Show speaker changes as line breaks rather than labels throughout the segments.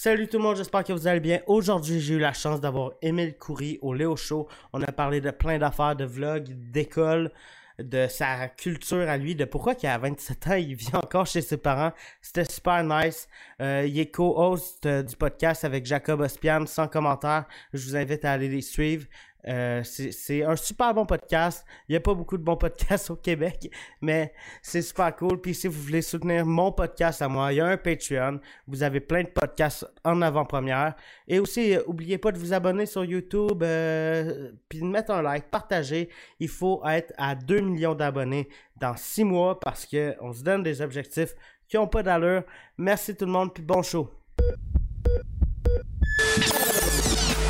Salut tout le monde, j'espère que vous allez bien. Aujourd'hui, j'ai eu la chance d'avoir Émile Coury au Léo Show. On a parlé de plein d'affaires, de vlogs, d'école, de sa culture à lui, de pourquoi qu'à 27 ans, il vit encore chez ses parents. C'était super nice. Euh, il est co-host euh, du podcast avec Jacob Ospian, sans commentaire. Je vous invite à aller les suivre. Euh, c'est un super bon podcast. Il n'y a pas beaucoup de bons podcasts au Québec, mais c'est super cool. Puis si vous voulez soutenir mon podcast à moi, il y a un Patreon. Vous avez plein de podcasts en avant-première. Et aussi, euh, oubliez pas de vous abonner sur YouTube, euh, puis de mettre un like, partager. Il faut être à 2 millions d'abonnés dans 6 mois parce qu'on se donne des objectifs qui n'ont pas d'allure. Merci tout le monde, puis bon show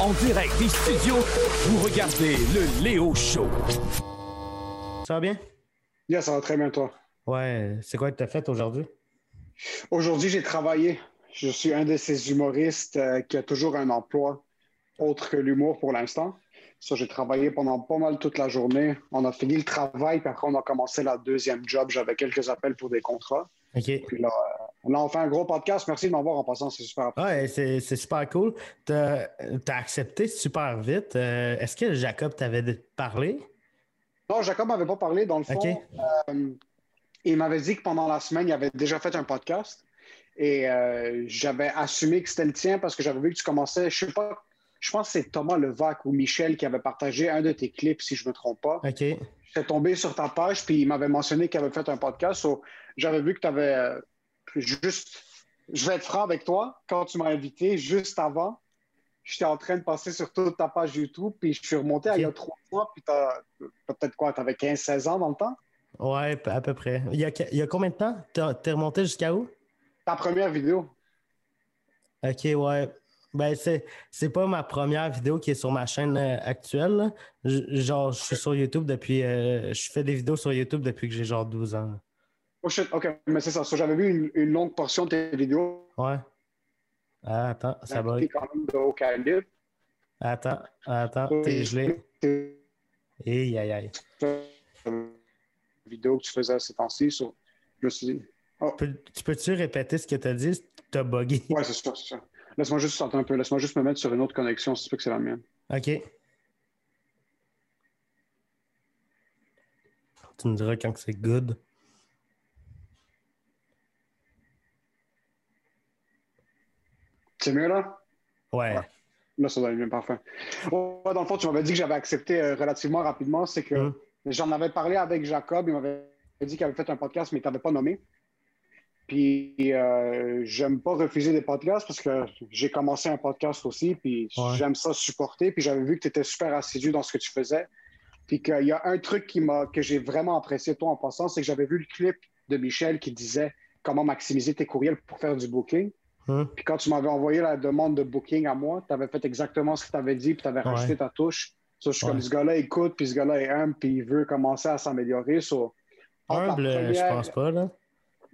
en direct des studios, vous regardez le Léo Show.
Ça va bien?
Yeah, ça va très bien, toi.
Ouais, c'est quoi que tu as fait aujourd'hui?
Aujourd'hui, j'ai travaillé. Je suis un de ces humoristes euh, qui a toujours un emploi autre que l'humour pour l'instant. Ça, j'ai travaillé pendant pas mal toute la journée. On a fini le travail, puis après, on a commencé la deuxième job. J'avais quelques appels pour des contrats.
OK.
Puis là, euh, là, on fait un gros podcast. Merci de m'avoir en passant. C'est super.
Ouais, c'est, super cool. Tu as, accepté super vite. Euh, est-ce que Jacob t'avait parlé?
Non, Jacob m'avait pas parlé. Dans le fond, euh, il m'avait dit que pendant la semaine, il avait déjà fait un podcast. Et j'avais assumé que c'était le tien parce que j'avais vu que tu commençais, je sais pas, je pense que c'est Thomas Levac ou Michel qui avait partagé un de tes clips, si je ne me trompe pas.
OK.
J'étais tombé sur ta page, puis il m'avait mentionné qu'il avait fait un podcast. J'avais vu que tu avais euh, juste. Je vais être franc avec toi. Quand tu m'as invité, juste avant, j'étais en train de passer sur toute ta page YouTube, puis je suis remonté à il y a trois mois, puis peut-être quoi, tu avais 15-16 ans dans le temps?
Ouais, à peu près. Il y a, il y a combien de temps? Tu es remonté jusqu'à où?
Ta première vidéo.
OK, ouais. Ben, c'est, c'est pas ma première vidéo qui est sur ma chaîne euh, actuelle. genre, je suis sur YouTube depuis. Euh, je fais des vidéos sur YouTube depuis que j'ai genre 12 ans.
Oh shit, ok, mais c'est ça. J'avais vu une, longue portion de tes vidéos.
Ouais. Ah, attends, ça va.
quand même de haut calibre.
Attends, attends, t'es gelé. Aïe, aïe, aïe.
Vidéo que tu faisais ces temps-ci, je me suis dit.
Oh. tu peux-tu répéter ce que tu as dit? T'as bugué.
Ouais, c'est ça, c'est ça. Laisse-moi juste sortir un peu. Laisse-moi juste me mettre sur une autre connexion, si tu veux que c'est la mienne.
OK. Tu me diras quand c'est good.
C'est mieux là?
Ouais.
Là, ça doit être bien parfait. dans le fond, tu m'avais dit que j'avais accepté euh, relativement rapidement. C'est que hum. j'en avais parlé avec Jacob. Il m'avait dit qu'il avait fait un podcast, mais il ne t'avait pas nommé. Puis euh, j'aime pas refuser des podcasts parce que j'ai commencé un podcast aussi, puis j'aime ça supporter. Puis j'avais vu que tu étais super assidu dans ce que tu faisais. Puis qu'il y a un truc qui m'a que j'ai vraiment apprécié toi en passant, c'est que j'avais vu le clip de Michel qui disait comment maximiser tes courriels pour faire du booking. Hein? Puis quand tu m'avais envoyé la demande de booking à moi, tu avais fait exactement ce que tu avais dit, puis tu avais rajouté ta touche. So, je suis comme ce gars-là écoute, puis ce gars-là est humble, puis il veut commencer à s'améliorer. So,
humble, je pense pas, là.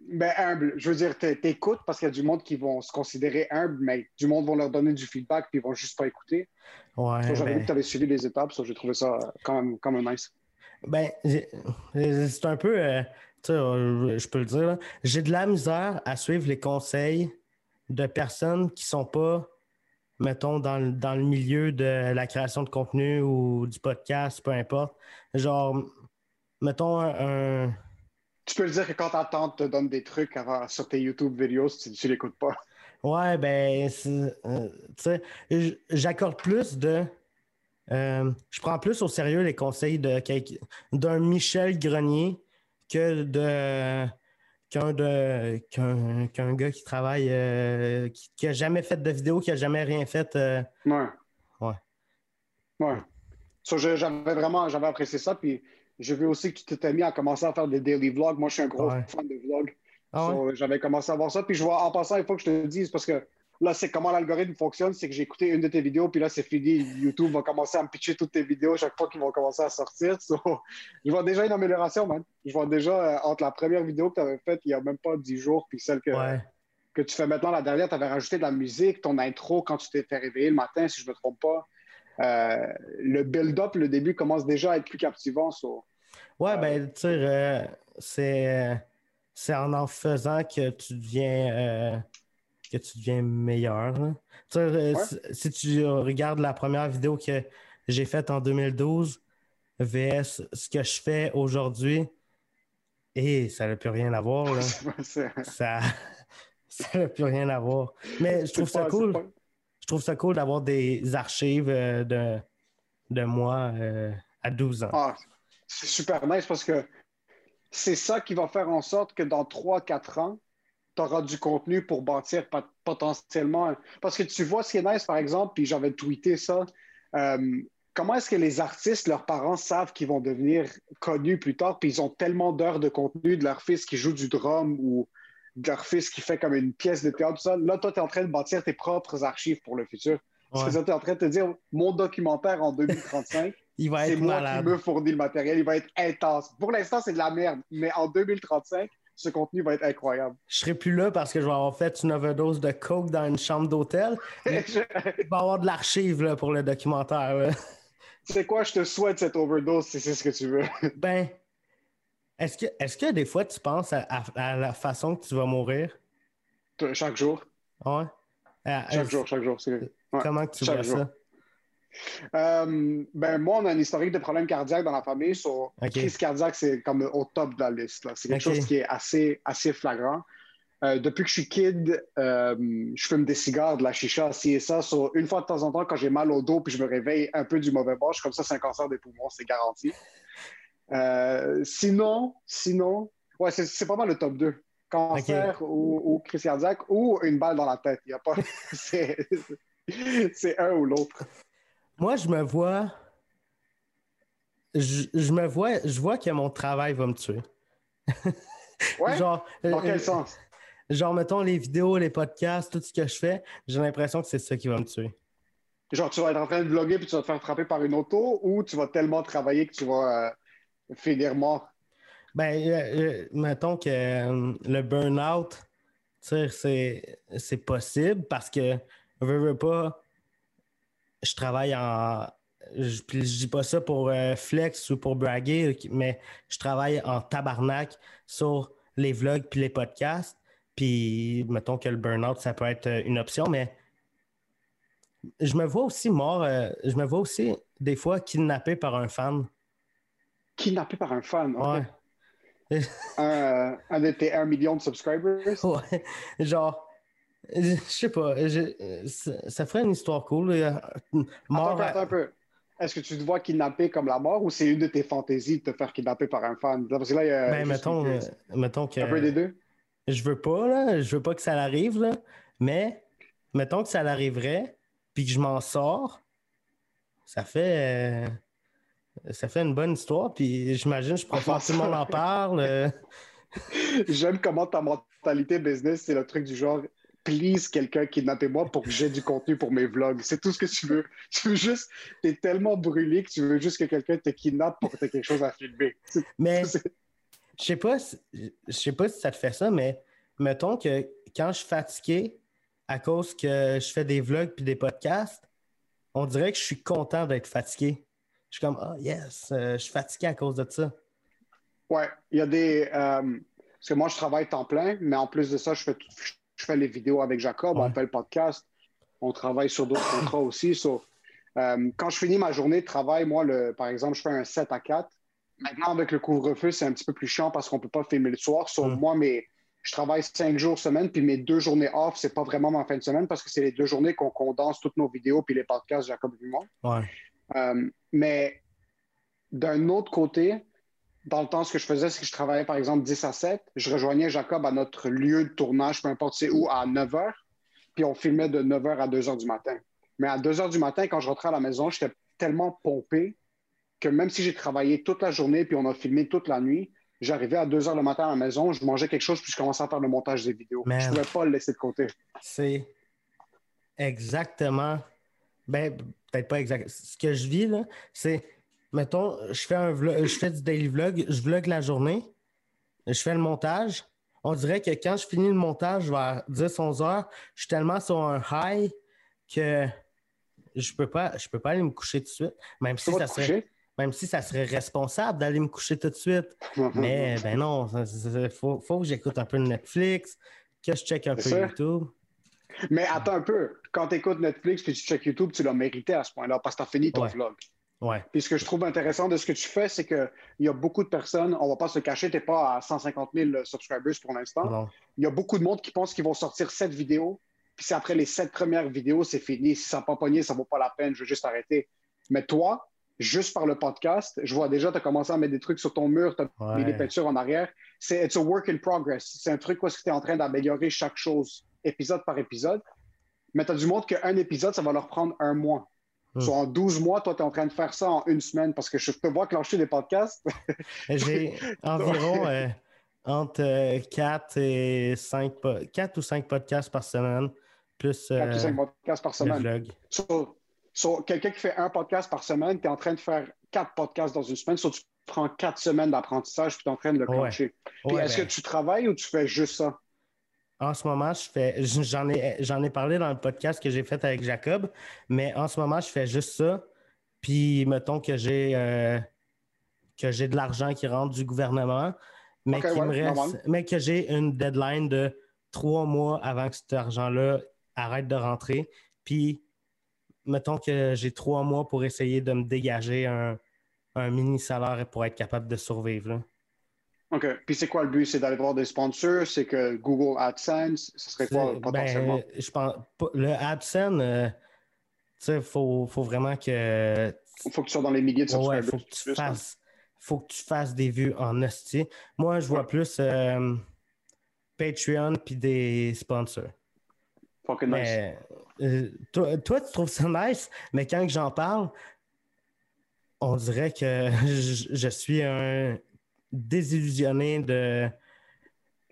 Ben, humble. Je veux dire, t'écoutes parce qu'il y a du monde qui vont se considérer humble, mais du monde vont leur donner du feedback puis ils vont juste pas écouter.
Ouais.
J'avais
ben...
vu que tu avais suivi les étapes, ça, j'ai trouvé ça quand même, quand même nice.
Ben, c'est un peu, euh, tu sais, je peux le dire, j'ai de la misère à suivre les conseils de personnes qui sont pas, mettons, dans, le, dans le milieu de la création de contenu ou du podcast, peu importe. Genre, mettons un
tu peux le dire que quand ta tante te donne des trucs sur tes YouTube vidéos, tu, tu l'écoutes pas.
Ouais, ben, euh, tu sais, j'accorde plus de. Euh, je prends plus au sérieux les conseils d'un Michel Grenier que de qu'un de qu'un gars qui travaille euh, qui, qui, a jamais fait de vidéo, qui a jamais rien fait.
ouais.
Ouais.
Ouais. j'avais vraiment j'avais apprécié ça. Puis j'ai vu aussi que tu t'étais mis à commencer à faire des daily vlogs. Moi, je suis un gros fan de vlogs. Ah j'avais commencé à voir ça. Puis je vois, en passant, il faut que je te dise, parce que là, c'est comment l'algorithme fonctionne, c'est que j'ai écouté une de tes vidéos, puis là, c'est fini. YouTube va commencer à me pitcher toutes tes vidéos chaque fois qu'ils vont commencer à sortir. je vois déjà une amélioration, man. Je vois déjà, euh, entre la première vidéo que tu avais faite il n'y a même pas dix jours, puis celle que, que tu fais maintenant, la dernière, tu avais rajouté de la musique, ton intro quand tu t'étais réveillé le matin, si je ne me trompe pas. Euh, le build-up, le début commence déjà à être plus captivant.
Ouais, euh, ben, tu sais, c'est, c'est en en faisant que tu deviens. Que tu deviens meilleur. Tu sais, euh,
Ouais.
si, si tu regardes la première vidéo que j'ai faite en 2012, VS ce que je fais aujourd'hui, et ça n'a plus rien à voir. Là. Ça ça n'a plus rien à voir. Mais je trouve ça
pas-
cool.
pas-
Je trouve ça cool d'avoir des archives euh, de, de moi euh, à 12 ans.
Ah, c'est super nice parce que c'est ça qui va faire en sorte que dans 3-4 ans, tu auras du contenu pour bâtir pot- potentiellement. Parce que tu vois ce qui est nice, par exemple, puis j'avais tweeté ça. euh, comment est-ce que les artistes, leurs parents savent qu'ils vont devenir connus plus tard, puis ils ont tellement d'heures de contenu de leur fils qui joue du drum ou de leur fils qui fait comme une pièce de théâtre, tout ça. Là, toi, tu es en train de bâtir tes propres archives pour le futur. Parce
Ouais.
que tu es en train de te dire, mon documentaire en 2035,
Il va
c'est
être
moi
malade.
qui me fournis le matériel. Il va être intense. Pour l'instant, c'est de la merde. Mais en 2035, ce contenu va être incroyable.
Je serai plus là parce que je vais avoir fait une overdose de coke dans une chambre d'hôtel.
Je-
Il va y avoir de l'archive là, pour le documentaire. là.
C'est quoi, je te souhaite cette overdose si c'est ce que tu veux.
Ben, est-ce que, est-ce que des fois tu penses à, à- à la façon que tu vas mourir?
Chaque jour.
Ouais. À-
Chaque jour, chaque jour. c'est- ouais.
Comment que tu
Chaque
vois
jour.
ça?
Euh, ben, moi, on a un historique de problèmes cardiaques dans la famille.
Ok.
Crise cardiaque, c'est comme au top de la liste. C'est quelque chose qui est assez, assez flagrant. Euh, depuis que je suis kid, euh, je fume des cigares, de la chicha, ci et ça. So, une fois de temps en temps, quand j'ai mal au dos puis je me réveille un peu du mauvais bord, je suis comme ça, c'est un cancer des poumons, c'est garanti. Sinon, sinon, ouais, c'est pas mal le top 2. Cancer ou, ou crise cardiaque ou une balle dans la tête. Il y a pas. c'est un ou l'autre.
Moi, je me vois. Je, je me vois, je vois que mon travail va me tuer.
Ouais?
Genre,
Dans
euh,
quel sens?
genre, mettons les vidéos, les podcasts, tout ce que je fais, j'ai l'impression que c'est ça qui va me tuer.
Genre, tu vas être en train de vlogger puis tu vas te faire frapper par une auto ou tu vas tellement travailler que tu vas euh, finir mort?
Ben, euh, euh, mettons que euh, le burn-out, c'est possible parce que, veux, veux pas, je travaille en. Je, puis je dis pas ça pour euh, flex ou pour braguer, mais je travaille en tabarnak sur les vlogs puis les podcasts. Puis, mettons que le burn-out, ça peut être euh, une option, mais je me vois aussi mort, euh, je me vois aussi des fois kidnappé par un fan.
Kidnappé par un fan. ok.
Ouais.
Un, un de tes 1 million de subscribers?
Ouais, genre, je sais pas, je- ça, ça ferait une histoire cool. euh, Mort,
Attends, attends un peu. Est-ce que tu te vois kidnappé comme la mort ou c'est une de tes fantaisies de te faire kidnapper par un fan? Parce que là, il y a
ben, mettons,
une-
euh, mettons que
un peu des deux.
je veux pas, là, je veux pas que ça l'arrive, là, mais mettons que ça l'arriverait, puis que je m'en sors, ça fait, euh, ça fait une bonne histoire, puis j'imagine je préfère que tout le monde en parle. euh,
J'aime comment ta mentalité business, c'est le truc du genre, please quelqu'un kidnappez-moi pour que j'ai du contenu pour mes vlogs. C'est tout ce que tu veux. Tu veux juste, t'es tellement brûlé que tu veux juste que quelqu'un te kidnappe pour que t'aies quelque chose à filmer.
Mais Je sais pas, si- je sais pas si ça te fait ça, mais mettons que quand je suis fatigué à cause que je fais des vlogs puis des podcasts, on dirait que je suis content d'être fatigué. Je suis comme ah yes, euh, je suis fatigué à cause de ça.
Ouais, il y a des. euh, parce que moi, je travaille temps plein, mais en plus de ça, je fais, tout- je fais les vidéos avec Jacob,
Ouais.
on fait le podcast, on travaille sur d'autres contrats aussi. so, euh, quand je finis ma journée de travail, moi, le, par exemple, je fais un 7 à 4. Maintenant, avec le couvre-feu, c'est un petit peu plus chiant parce qu'on ne peut pas filmer le soir. So,
Mm.
Moi, mes, je travaille cinq jours semaine, puis mes deux journées off, c'est pas vraiment ma fin de semaine parce que c'est les deux journées qu'on condense toutes nos vidéos puis les podcasts Jacob moi.
Ouais.
Euh, mais d'un autre côté, dans le temps, ce que je faisais, c'est que je travaillais par exemple 10 à 7. Je rejoignais Jacob à notre lieu de tournage, peu importe c'est où, à 9 h. Puis on filmait de 9 h à 2 h du matin. Mais à 2 h du matin, quand je rentrais à la maison, j'étais tellement pompé que même si j'ai travaillé toute la journée puis on a filmé toute la nuit, j'arrivais à 2 h le matin à la maison, je mangeais quelque chose puis je commençais à faire le montage des vidéos.
Man.
Je ne pouvais pas le laisser de côté.
C'est exactement. Ben, peut-être pas exact. Ce que je vis, là, c'est. Mettons, je fais un vlog, je fais du daily vlog, je vlog la journée, je fais le montage. On dirait que quand je finis le montage vers 10-11 heures, je suis tellement sur un high que je peux pas, je peux pas aller me coucher tout de suite. Même si ça serait,
coucher?
même si ça serait responsable d'aller me coucher tout de suite. Mais ben non, il faut, faut que j'écoute un peu de Netflix, que je check un peu. YouTube.
Mais attends un peu. Quand tu écoutes Netflix puis tu check YouTube, tu l'as mérité à ce point-là parce que tu as fini ton
Ouais.
vlog.
Ouais.
Puis ce que je trouve intéressant de ce que tu fais, c'est qu'il y a beaucoup de personnes, on va pas se cacher, tu n'es pas à 150 000 subscribers pour l'instant. Il y a beaucoup de monde qui pense qu'ils vont sortir sept vidéos, puis c'est après les sept premières vidéos, c'est fini. Si ça n'a pas pogné, ça vaut pas la peine, je veux juste arrêter. Mais toi, juste par le podcast, je vois déjà, tu as commencé à mettre des trucs sur ton mur, tu as
Ouais.
mis des peintures en arrière. C'est it's a work in progress. C'est un truc où tu es en train d'améliorer chaque chose, épisode par épisode. Mais tu as du monde qu'un épisode, ça va leur prendre un mois. Soit en 12 mois, toi, tu es en train de faire ça en une semaine parce que je te vois clencher des podcasts.
J'ai environ euh, entre 4 et 5 4 ou 5 podcasts par semaine, plus
4 ou
euh,
5 podcasts par
le
semaine.
vlog.
So, so, quelqu'un qui fait un podcast par semaine, tu es en train de faire quatre podcasts dans une semaine. So, tu prends quatre semaines d'apprentissage puis tu es en train de le clencher. Puis
Ouais,
est-ce
ben,
que tu travailles ou tu fais juste ça?
En ce moment, je fais, j'en ai, j'en ai parlé dans le podcast que j'ai fait avec Jacob, mais en ce moment, je fais juste ça. Puis, mettons que j'ai, euh, que j'ai de l'argent qui rentre du gouvernement, mais,
ouais,
me reste, mais que j'ai une deadline de trois mois avant que cet argent-là arrête de rentrer. Puis, mettons que j'ai trois mois pour essayer de me dégager un, un mini salaire pour être capable de survivre. là.
OK. Puis c'est quoi le but? C'est d'aller voir des sponsors? C'est que Google AdSense? Ce serait quoi
C'est-
potentiellement?
ben, je pense pas- le AdSense, euh, tu sais, faut, faut vraiment que
Il faut que tu sois dans les milliers de
ouais,
subscribers.
faut que tu
plus, hein.
fasses faut que tu fasses des vues en hostie. Moi, je vois
Ouais.
plus euh, Patreon puis des sponsors.
Fucking nice.
Euh, toi, toi, tu trouves ça nice, mais quand j'en parle, on dirait que je, je suis un désillusionné de.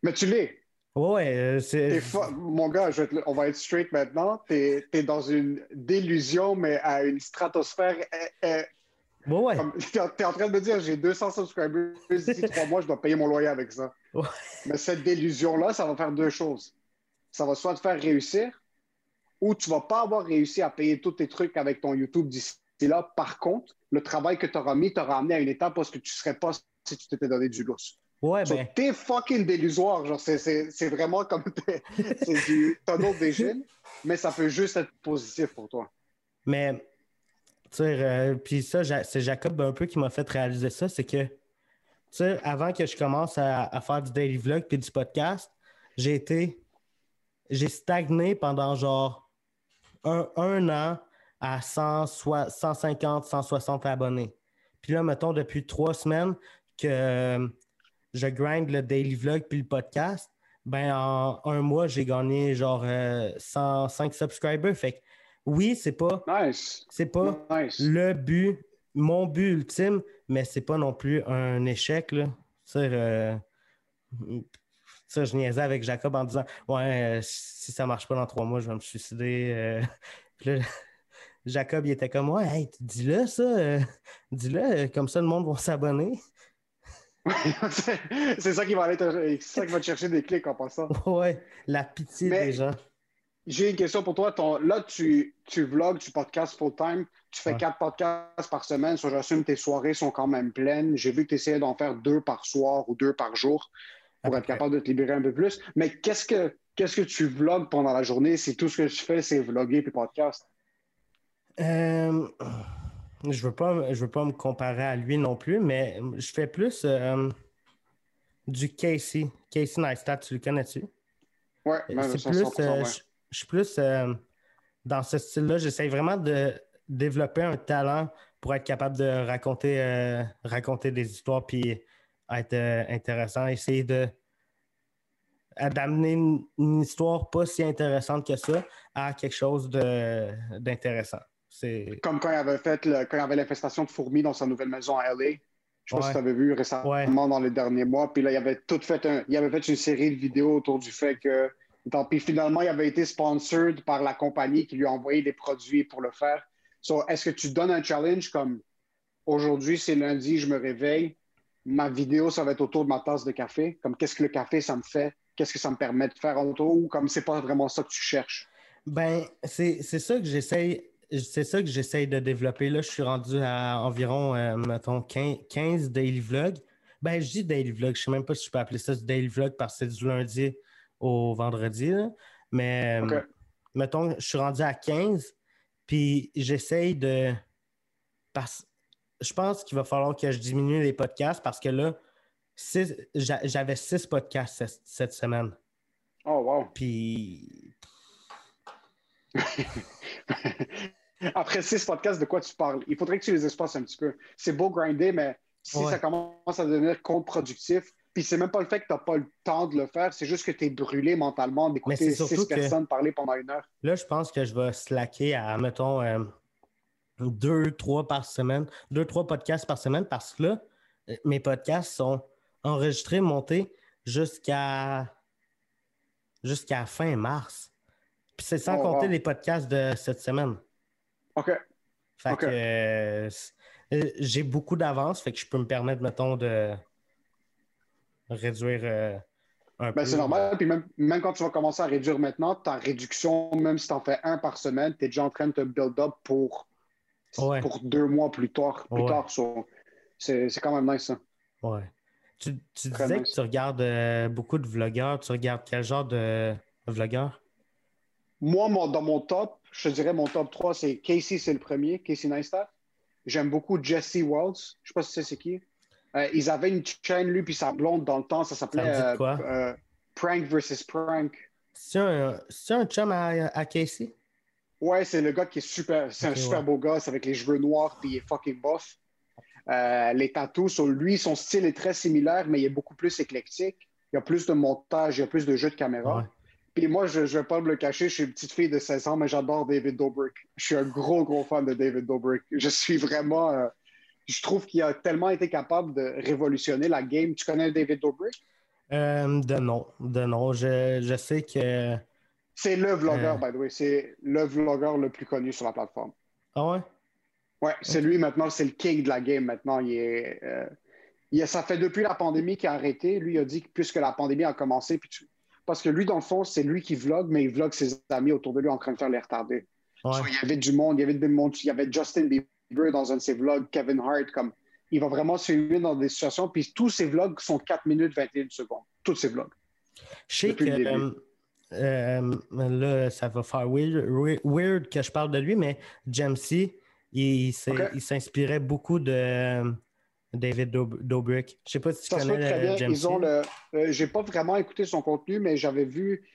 Mais tu l'es.
Ouais, euh, c'est.
Mon gars, je te on va être straight maintenant. Tu es, dans une délusion, mais à une stratosphère. euh, euh,
Ouais, ouais.
en t'es en train de me dire, j'ai 200 subscribers d'ici trois mois, je dois payer mon loyer avec ça.
Ouais.
Mais cette délusion-là, ça va faire deux choses. Ça va soit te faire réussir, ou tu vas pas avoir réussi à payer tous tes trucs avec ton YouTube d'ici là. Par contre, le travail que tu auras mis t'aura amené à une étape parce que tu serais pas si tu t'étais donné du lousse.
Ouais,
So,
ben.
T'es fucking délusoire. Genre, c'est, vraiment comme c'est du vision, mais ça peut juste être positif pour toi.
Mais, tu sais, euh, puis ça, c'est Jacob un peu qui m'a fait réaliser ça, c'est que, tu sais, avant que je commence à, à faire du daily vlog puis du podcast, j'ai été, j'ai stagné pendant genre un, un an à 100, soi- 150, 160 abonnés. Puis là, mettons, depuis trois semaines que euh, je grind le daily vlog puis le podcast, ben en un mois, j'ai gagné genre euh, 105 subscribers. Fait que oui, c'est pas,
Nice.
c'est pas
Nice.
le but, mon but ultime, mais c'est pas non plus un échec. Là. Sais, euh, je niaisais avec Jacob en disant Ouais, euh, si ça marche pas dans trois mois, je vais me suicider. euh. Puis là, Jacob, il était comme Ouais, hey, dis-le ça, euh, dis-le, euh, comme ça le monde va s'abonner.
c'est, ça qui va aller te- ça qui va te chercher des clics en passant.
ouais, la pitié
Mais-
des gens.
J'ai une question pour toi. Ton, là, tu, tu vlogs, tu podcastes full-time. Tu fais
Ouais.
quatre podcasts par semaine. So, j'assume que tes soirées sont quand même pleines. J'ai vu que tu essayais d'en faire deux par soir ou deux par jour pour être capable de te libérer un peu plus. Mais qu'est-ce que, qu'est-ce que tu vlogs pendant la journée? Si tout ce que tu fais, c'est vlogger puis podcast?
Euh, je veux pas, je veux pas me comparer à lui non plus, mais je fais plus euh, du Casey. Casey Neistat, tu le connais-tu?
Ouais, ben,
C'est
ça,
plus,
100%,
euh, je, je suis plus euh, dans ce style-là. J'essaie vraiment de développer un talent pour être capable de raconter, euh, raconter des histoires puis être euh, intéressant. Essayer de d'amener une, une histoire pas si intéressante que ça à quelque chose d'intéressant.
Comme quand il avait fait le- quand il avait l'infestation de fourmis dans sa nouvelle maison à LA. Je sais pas
Ouais.
si tu avais vu récemment
Ouais.
dans les derniers mois. Puis là, il avait tout fait un, il avait fait une série de vidéos autour du fait que. Pis, finalement, il avait été sponsored par la compagnie qui lui a envoyé des produits pour le faire. So, est-ce que tu donnes un challenge comme aujourd'hui, c'est lundi, je me réveille, ma vidéo, ça va être autour de ma tasse de café? Comme qu'est-ce que le café, ça me fait? Qu'est-ce que ça me permet de faire autour? Ou comme c'est pas vraiment ça que tu cherches?
Ben, c'est c'est ça que j'essaye. C'est ça que j'essaye de développer. Là, je suis rendu à environ, euh, mettons, 15, 15 daily vlogs. Ben, je dis daily vlog. Je sais même pas si je peux appeler ça du daily vlog parce que c'est du lundi au vendredi. là. Mais, euh, mettons, je suis rendu à 15, puis j'essaye de. Parce... Je pense qu'il va falloir que je diminue les podcasts parce que là, j'avais six podcasts cette, semaine.
Oh, wow.
Puis.
Après six podcasts, de quoi tu parles? Il faudrait que tu les espaces un petit peu. C'est beau grinder, mais si ça commence à devenir contre-productif, puis c'est même pas le fait que tu n'as pas le temps de le faire, c'est juste que tu es brûlé mentalement d'écouter six personnes parler pendant une heure.
Là, je pense que je vais slacker à, mettons, euh, deux, trois par semaine, deux, trois podcasts par semaine parce que là, euh, mes podcasts sont enregistrés, montés jusqu'à jusqu'à fin mars. Puis c'est sans oh, compter les podcasts de cette semaine.
OK.
Fait que euh, j'ai beaucoup d'avance, fait que je peux me permettre, mettons, de réduire euh, un
ben, C'est normal. Puis même, même, quand tu vas commencer à réduire maintenant, ta réduction, même si tu en fais un par semaine, tu es déjà en train de te build up pour, pour deux mois plus tard. Plus tard c'est, quand même nice, ça.
Ouais. Tu, tu disais que tu regardes euh, beaucoup de vlogueurs. Tu regardes quel genre de vlogueurs?
Moi, dans mon top, je te dirais mon top 3, c'est Casey, c'est le premier, Casey Neistat. J'aime beaucoup Jesse Walls. Je sais pas si c'est qui. Euh, ils avaient une chaîne, lui, puis sa blonde dans le temps. Ça s'appelait euh, euh, Prank versus Prank.
C'est un, un chum à, Casey?
Ouais, c'est le gars qui est super. C'est un super beau gosse avec les cheveux noirs, puis il est fucking bof. les tattoos sur lui, son style est très similaire, mais il est beaucoup plus éclectique. Il y a plus de montage, il y a plus de jeux de caméra. Puis moi, je ne vais pas me le cacher, je suis une petite fille de 16 ans, mais j'adore David Dobrik. Je suis un gros, gros fan de David Dobrik. Je suis vraiment je trouve qu'il a tellement été capable de révolutionner la game. Tu connais David Dobrik?
Euh, de nom. De nom. Je, sais que.
C'est le vlogueur, euh. by the way. C'est le vlogueur le plus connu sur la plateforme.
Ah ouais?
Ouais, c'est lui maintenant, c'est le king de la game maintenant. Il est, euh, ça fait depuis la pandémie qu'il a arrêté. Lui, il a dit que puisque la pandémie a commencé, puis parce que lui, dans le fond, c'est lui qui vlog, mais il vlog ses amis autour de lui en train de faire les retardés. il y avait du monde, il y avait du monde, il y avait Justin Bieber dans un de ses vlogs, Kevin Hart, comme il va vraiment se filmer dans des situations, puis tous ses vlogs sont 4 minutes 21 secondes. Tous ses vlogs.
Je sais que euh, euh, là, ça va faire weird, que je parle de lui, mais Jamesy, il, s'inspirait beaucoup de David Dobrik. Je sais pas si tu connais
Ils ont le. Euh, j'ai pas vraiment écouté son contenu, mais j'avais vu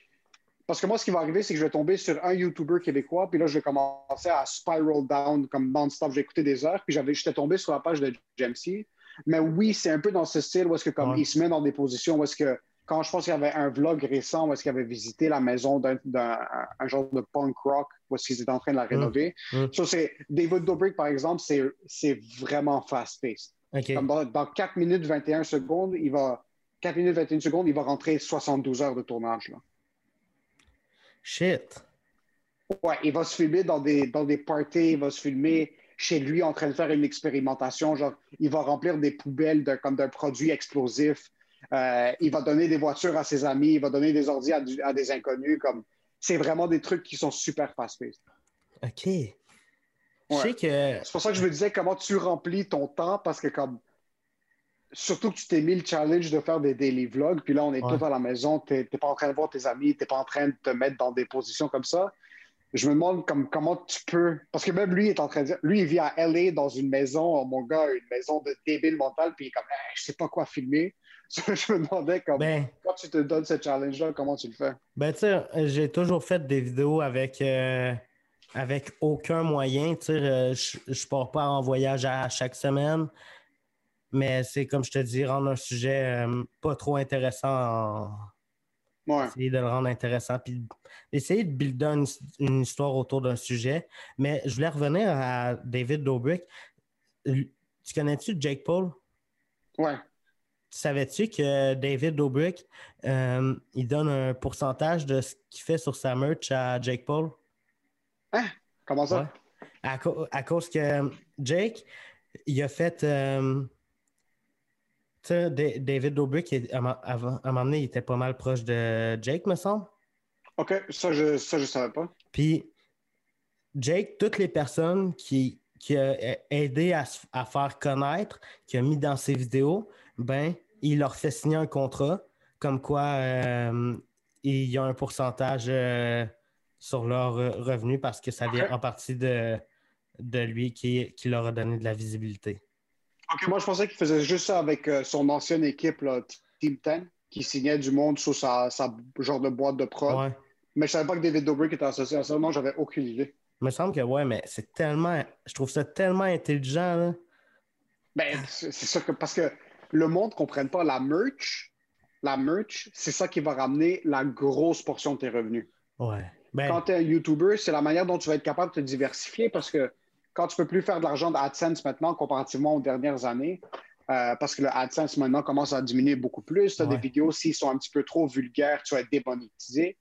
parce que moi, ce qui va arriver, c'est que je vais tomber sur un YouTuber québécois, puis là, je vais commencer à spiral down comme non-stop. J'ai écouté des heures, puis j'étais tombé sur la page de Jamesy. Mais oui, c'est un peu dans ce style où est-ce que comme il se met dans des positions où est-ce que quand je pense qu'il y avait un vlog récent où est-ce qu'il avait visité la maison d'un genre de punk rock où est-ce qu'ils étaient en train de la mm. rénover. Mm. c'est David Dobrik, par exemple, c'est vraiment fast-paced. Dans, dans, 4 minutes 21 secondes, il va 4 minutes 21 secondes, il va rentrer 72 heures de tournage. Là.
Shit.
Ouais, il va se filmer dans des, dans des parties, il va se filmer chez lui en train de faire une expérimentation. Genre, il va remplir des poubelles de, comme d'un produit explosif. Euh, il va donner des voitures à ses amis, il va donner des ordi à, des inconnus. Comme, c'est vraiment des trucs qui sont super fast-paced.
OK.
C'est pour ça que je me disais comment tu remplis ton temps parce que comme surtout que tu t'es mis le challenge de faire des daily vlogs, puis là, on est tous à la maison, tu n'es pas en train de voir tes amis, tu n'es pas en train de te mettre dans des positions comme ça. Je me demande comme, comment tu peux. Parce que même lui est en train de dire. Lui, il vit à LA dans une maison, oh, mon gars, une maison de débile mental, puis il est comme, je sais pas quoi filmer. je me demandais comment, ben, quand tu te donnes ce challenge-là, comment tu le fais?
Ben, tu sais, j'ai toujours fait des vidéos avec. Euh, avec aucun moyen, tu sais, euh, je ne pars pas en voyage à chaque semaine. Mais c'est comme je te dis, rendre un sujet euh, pas trop intéressant. Essayer de le rendre intéressant. Puis essayer de builder une, histoire autour d'un sujet. Mais je voulais revenir à David Dobrik. Tu connais-tu Jake Paul?
Ouais.
Savais-tu que David Dobrik, euh, il donne un pourcentage de ce qu'il fait sur sa merch à Jake Paul?
Hein? Comment ça?
À, cause que Jake, il a fait. Euh, David Dobrik, à, un moment donné, il était pas mal proche de Jake, me semble.
OK, ça, je ne savais pas.
Puis, Jake, toutes les personnes qui, qui a aidé à, à, faire connaître, qui a mis dans ses vidéos, ben, il leur fait signer un contrat comme quoi euh, il y a un pourcentage euh, sur leur euh, revenu parce que ça vient en partie de, de lui qui, qui leur a donné de la visibilité.
Ok, moi, je pensais qu'il faisait juste ça avec euh, son ancienne équipe, là, Team 10, qui signait du monde sur sa, sa genre de boîte de prod.
Ouais.
Mais je savais pas que David Dobrik était associé à ça. Non, j'avais aucune idée.
Il me semble que ouais, mais c'est tellement. Je trouve ça tellement intelligent. Là.
Ben, c'est c'est sûr que parce que le monde ne comprenne pas la merch. La merch, c'est ça qui va ramener la grosse portion de tes revenus.
Ouais. Ben,
Quand tu es un YouTuber, c'est la manière dont tu vas être capable de te diversifier parce que quand tu peux plus faire de l'argent d'AdSense maintenant comparativement aux dernières années, euh, parce que le AdSense maintenant commence à diminuer beaucoup plus, tu as
Ouais.
des vidéos, s'ils sont un petit peu trop vulgaires, tu vas être démonétisé.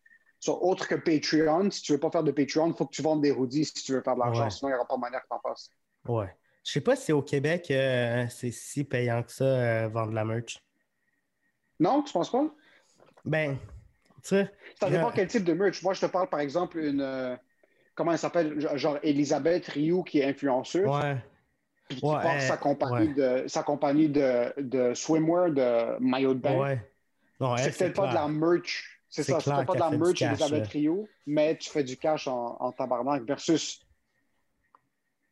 Autre que Patreon, si tu veux pas faire de Patreon, il faut que tu vendes des hoodies si tu veux faire de l'argent,
Ouais.
sinon il n'y aura pas de manière que tu en fasses.
ouais. Je sais pas si au Québec, euh, c'est si payant que ça, euh, vendre la merch.
Non, tu penses pas?
Ben,
Ça dépend quel type de merch. Moi, je te parle, par exemple, une. euh, comment elle s'appelle? Genre Elisabeth Rioux, qui est influenceuse.
Ouais.
puis qui
Ouais,
porte sa compagnie, de, sa compagnie de, de swimwear, de maillot de bain.
Ouais.
C'est peut-être pas de la merch. C'est ça, c'est pas de la merch
cash,
Elisabeth. Rioux, mais tu fais du cash en, en tabarnak versus.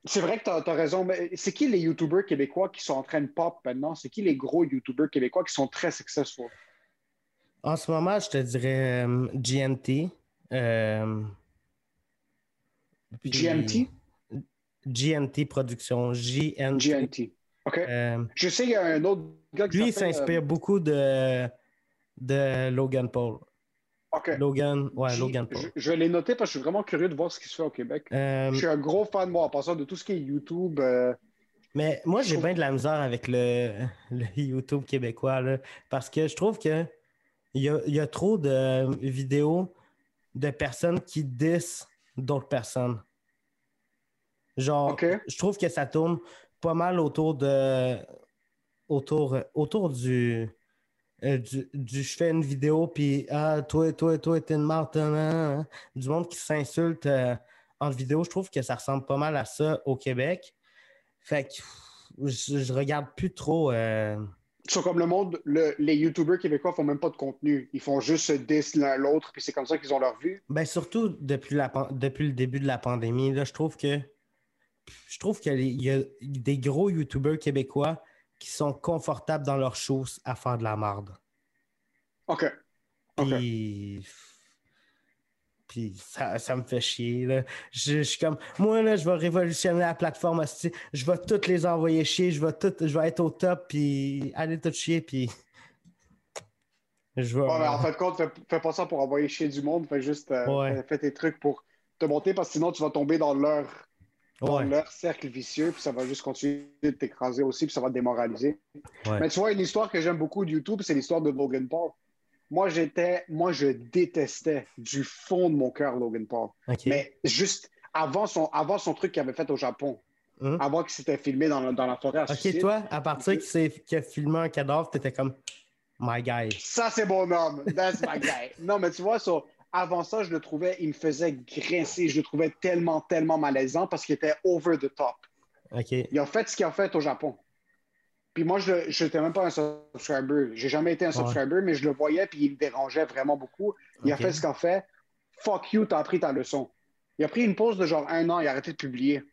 C'est vrai que tu as, raison, mais c'est qui les YouTubers québécois qui sont en train de pop maintenant? C'est qui les gros YouTubers québécois qui sont très successful?
En ce moment, je te dirais euh, GNT. euh, puis-
GMT?
GNT Production. GNT.
GNT. OK.
Euh,
Je sais, il y a un autre gars qui
lui, il s'inspire beaucoup de, de Logan Paul.
euh, OK.
Logan, ouais, Logan Paul.
Je, je vais les noter parce que je suis vraiment curieux de voir ce qui se fait au Québec.
Euh,
Je suis un gros fan, moi, en passant de tout ce qui est YouTube. euh,
mais moi, j'ai
trouve-
bien de la misère avec le, le YouTube québécois, là, parce que je trouve que il y a, il y a trop de vidéos de personnes qui dissent d'autres personnes. Genre, je trouve que ça tourne pas mal autour de. autour, autour du. euh, du, du- je fais une vidéo, puis ah, toi, toi, toi, t'es une marde, hein, hein, hein. du monde qui s'insulte euh, en vidéo. Je trouve que ça ressemble pas mal à ça au Québec. Fait que je regarde plus trop. euh,
Sont comme le monde, le- les YouTubers québécois font même pas de contenu. Ils font juste se diss l'un l'autre, puis c'est comme ça qu'ils ont leur vue.
Ben surtout depuis, la, depuis le début de la pandémie, là, je trouve que je trouve qu'il y a des gros youtubeurs québécois qui sont confortables dans leurs choses à faire de la marde.
OK. OK.
Puis, puis ça, ça me fait chier. Là. Je, je suis comme, moi, là, je vais révolutionner la plateforme. Je vais toutes les envoyer chier. Je vais, toutes, je vais être au top. Puis aller tout chier. Puis je vais.
Ouais, mais en fin de compte, fais, fais pas ça pour envoyer chier du monde. Fais juste euh,
Ouais.
fais- fais tes trucs pour te monter parce que sinon tu vas tomber dans leur, dans
Ouais.
leur cercle vicieux, puis ça va juste continuer de t'écraser aussi, puis ça va te démoraliser.
Ouais.
Mais tu vois, une histoire que j'aime beaucoup de YouTube, c'est l'histoire de Logan Paul. Moi, j'étais, moi, je détestais du fond de mon cœur Logan Paul. Mais juste avant son, avant son truc qu'il avait fait au Japon,
Hum.
avant qu'il s'était filmé dans, la- dans la forêt à
OK,
suicide.
toi, à partir qu'il a filmé un cadavre, t'étais comme My guy.
Ça, c'est mon homme. That's my guy. non, mais tu vois, ça, avant ça, je le trouvais, il me faisait grincer. Je le trouvais tellement, tellement malaisant parce qu'il était over the top.
OK.
Il a fait ce qu'il a fait au Japon. Puis moi, je n'étais même pas un subscriber. J'ai jamais été un
Ouais.
subscriber, mais je le voyais puis il me dérangeait vraiment beaucoup. Il a fait ce qu'il a fait. Fuck you, t'as appris ta leçon. Il a pris une pause de genre un an, il a arrêté de publier.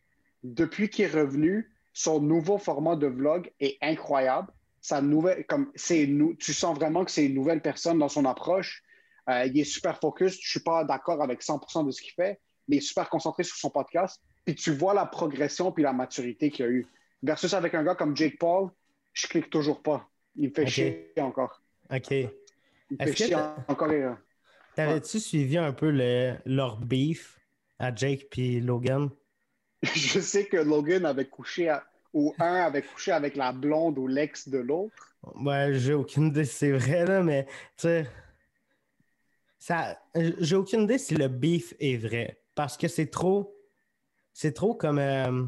Depuis qu'il est revenu, son nouveau format de vlog est incroyable. Sa nouvelle, comme c'est tu sens vraiment que c'est une nouvelle personne dans son approche. Euh, il est super focus. Je suis pas d'accord avec 100% de ce qu'il fait, mais il est super concentré sur son podcast. Puis tu vois la progression puis la maturité qu'il a eu. Versus avec un gars comme Jake Paul, je clique toujours pas. Il me fait chier encore.
OK.
Il me fait chier encore. et,
T'avais-tu suivi un peu le, leur beef à Jake puis Logan?
Je sais que Logan avait couché à- ou un avait couché avec la blonde ou l'ex de l'autre.
Ouais, j'ai aucune idée si c'est vrai, là, mais tu sais. Ça, j'ai aucune idée si le beef est vrai. Parce que c'est trop. C'est trop comme euh,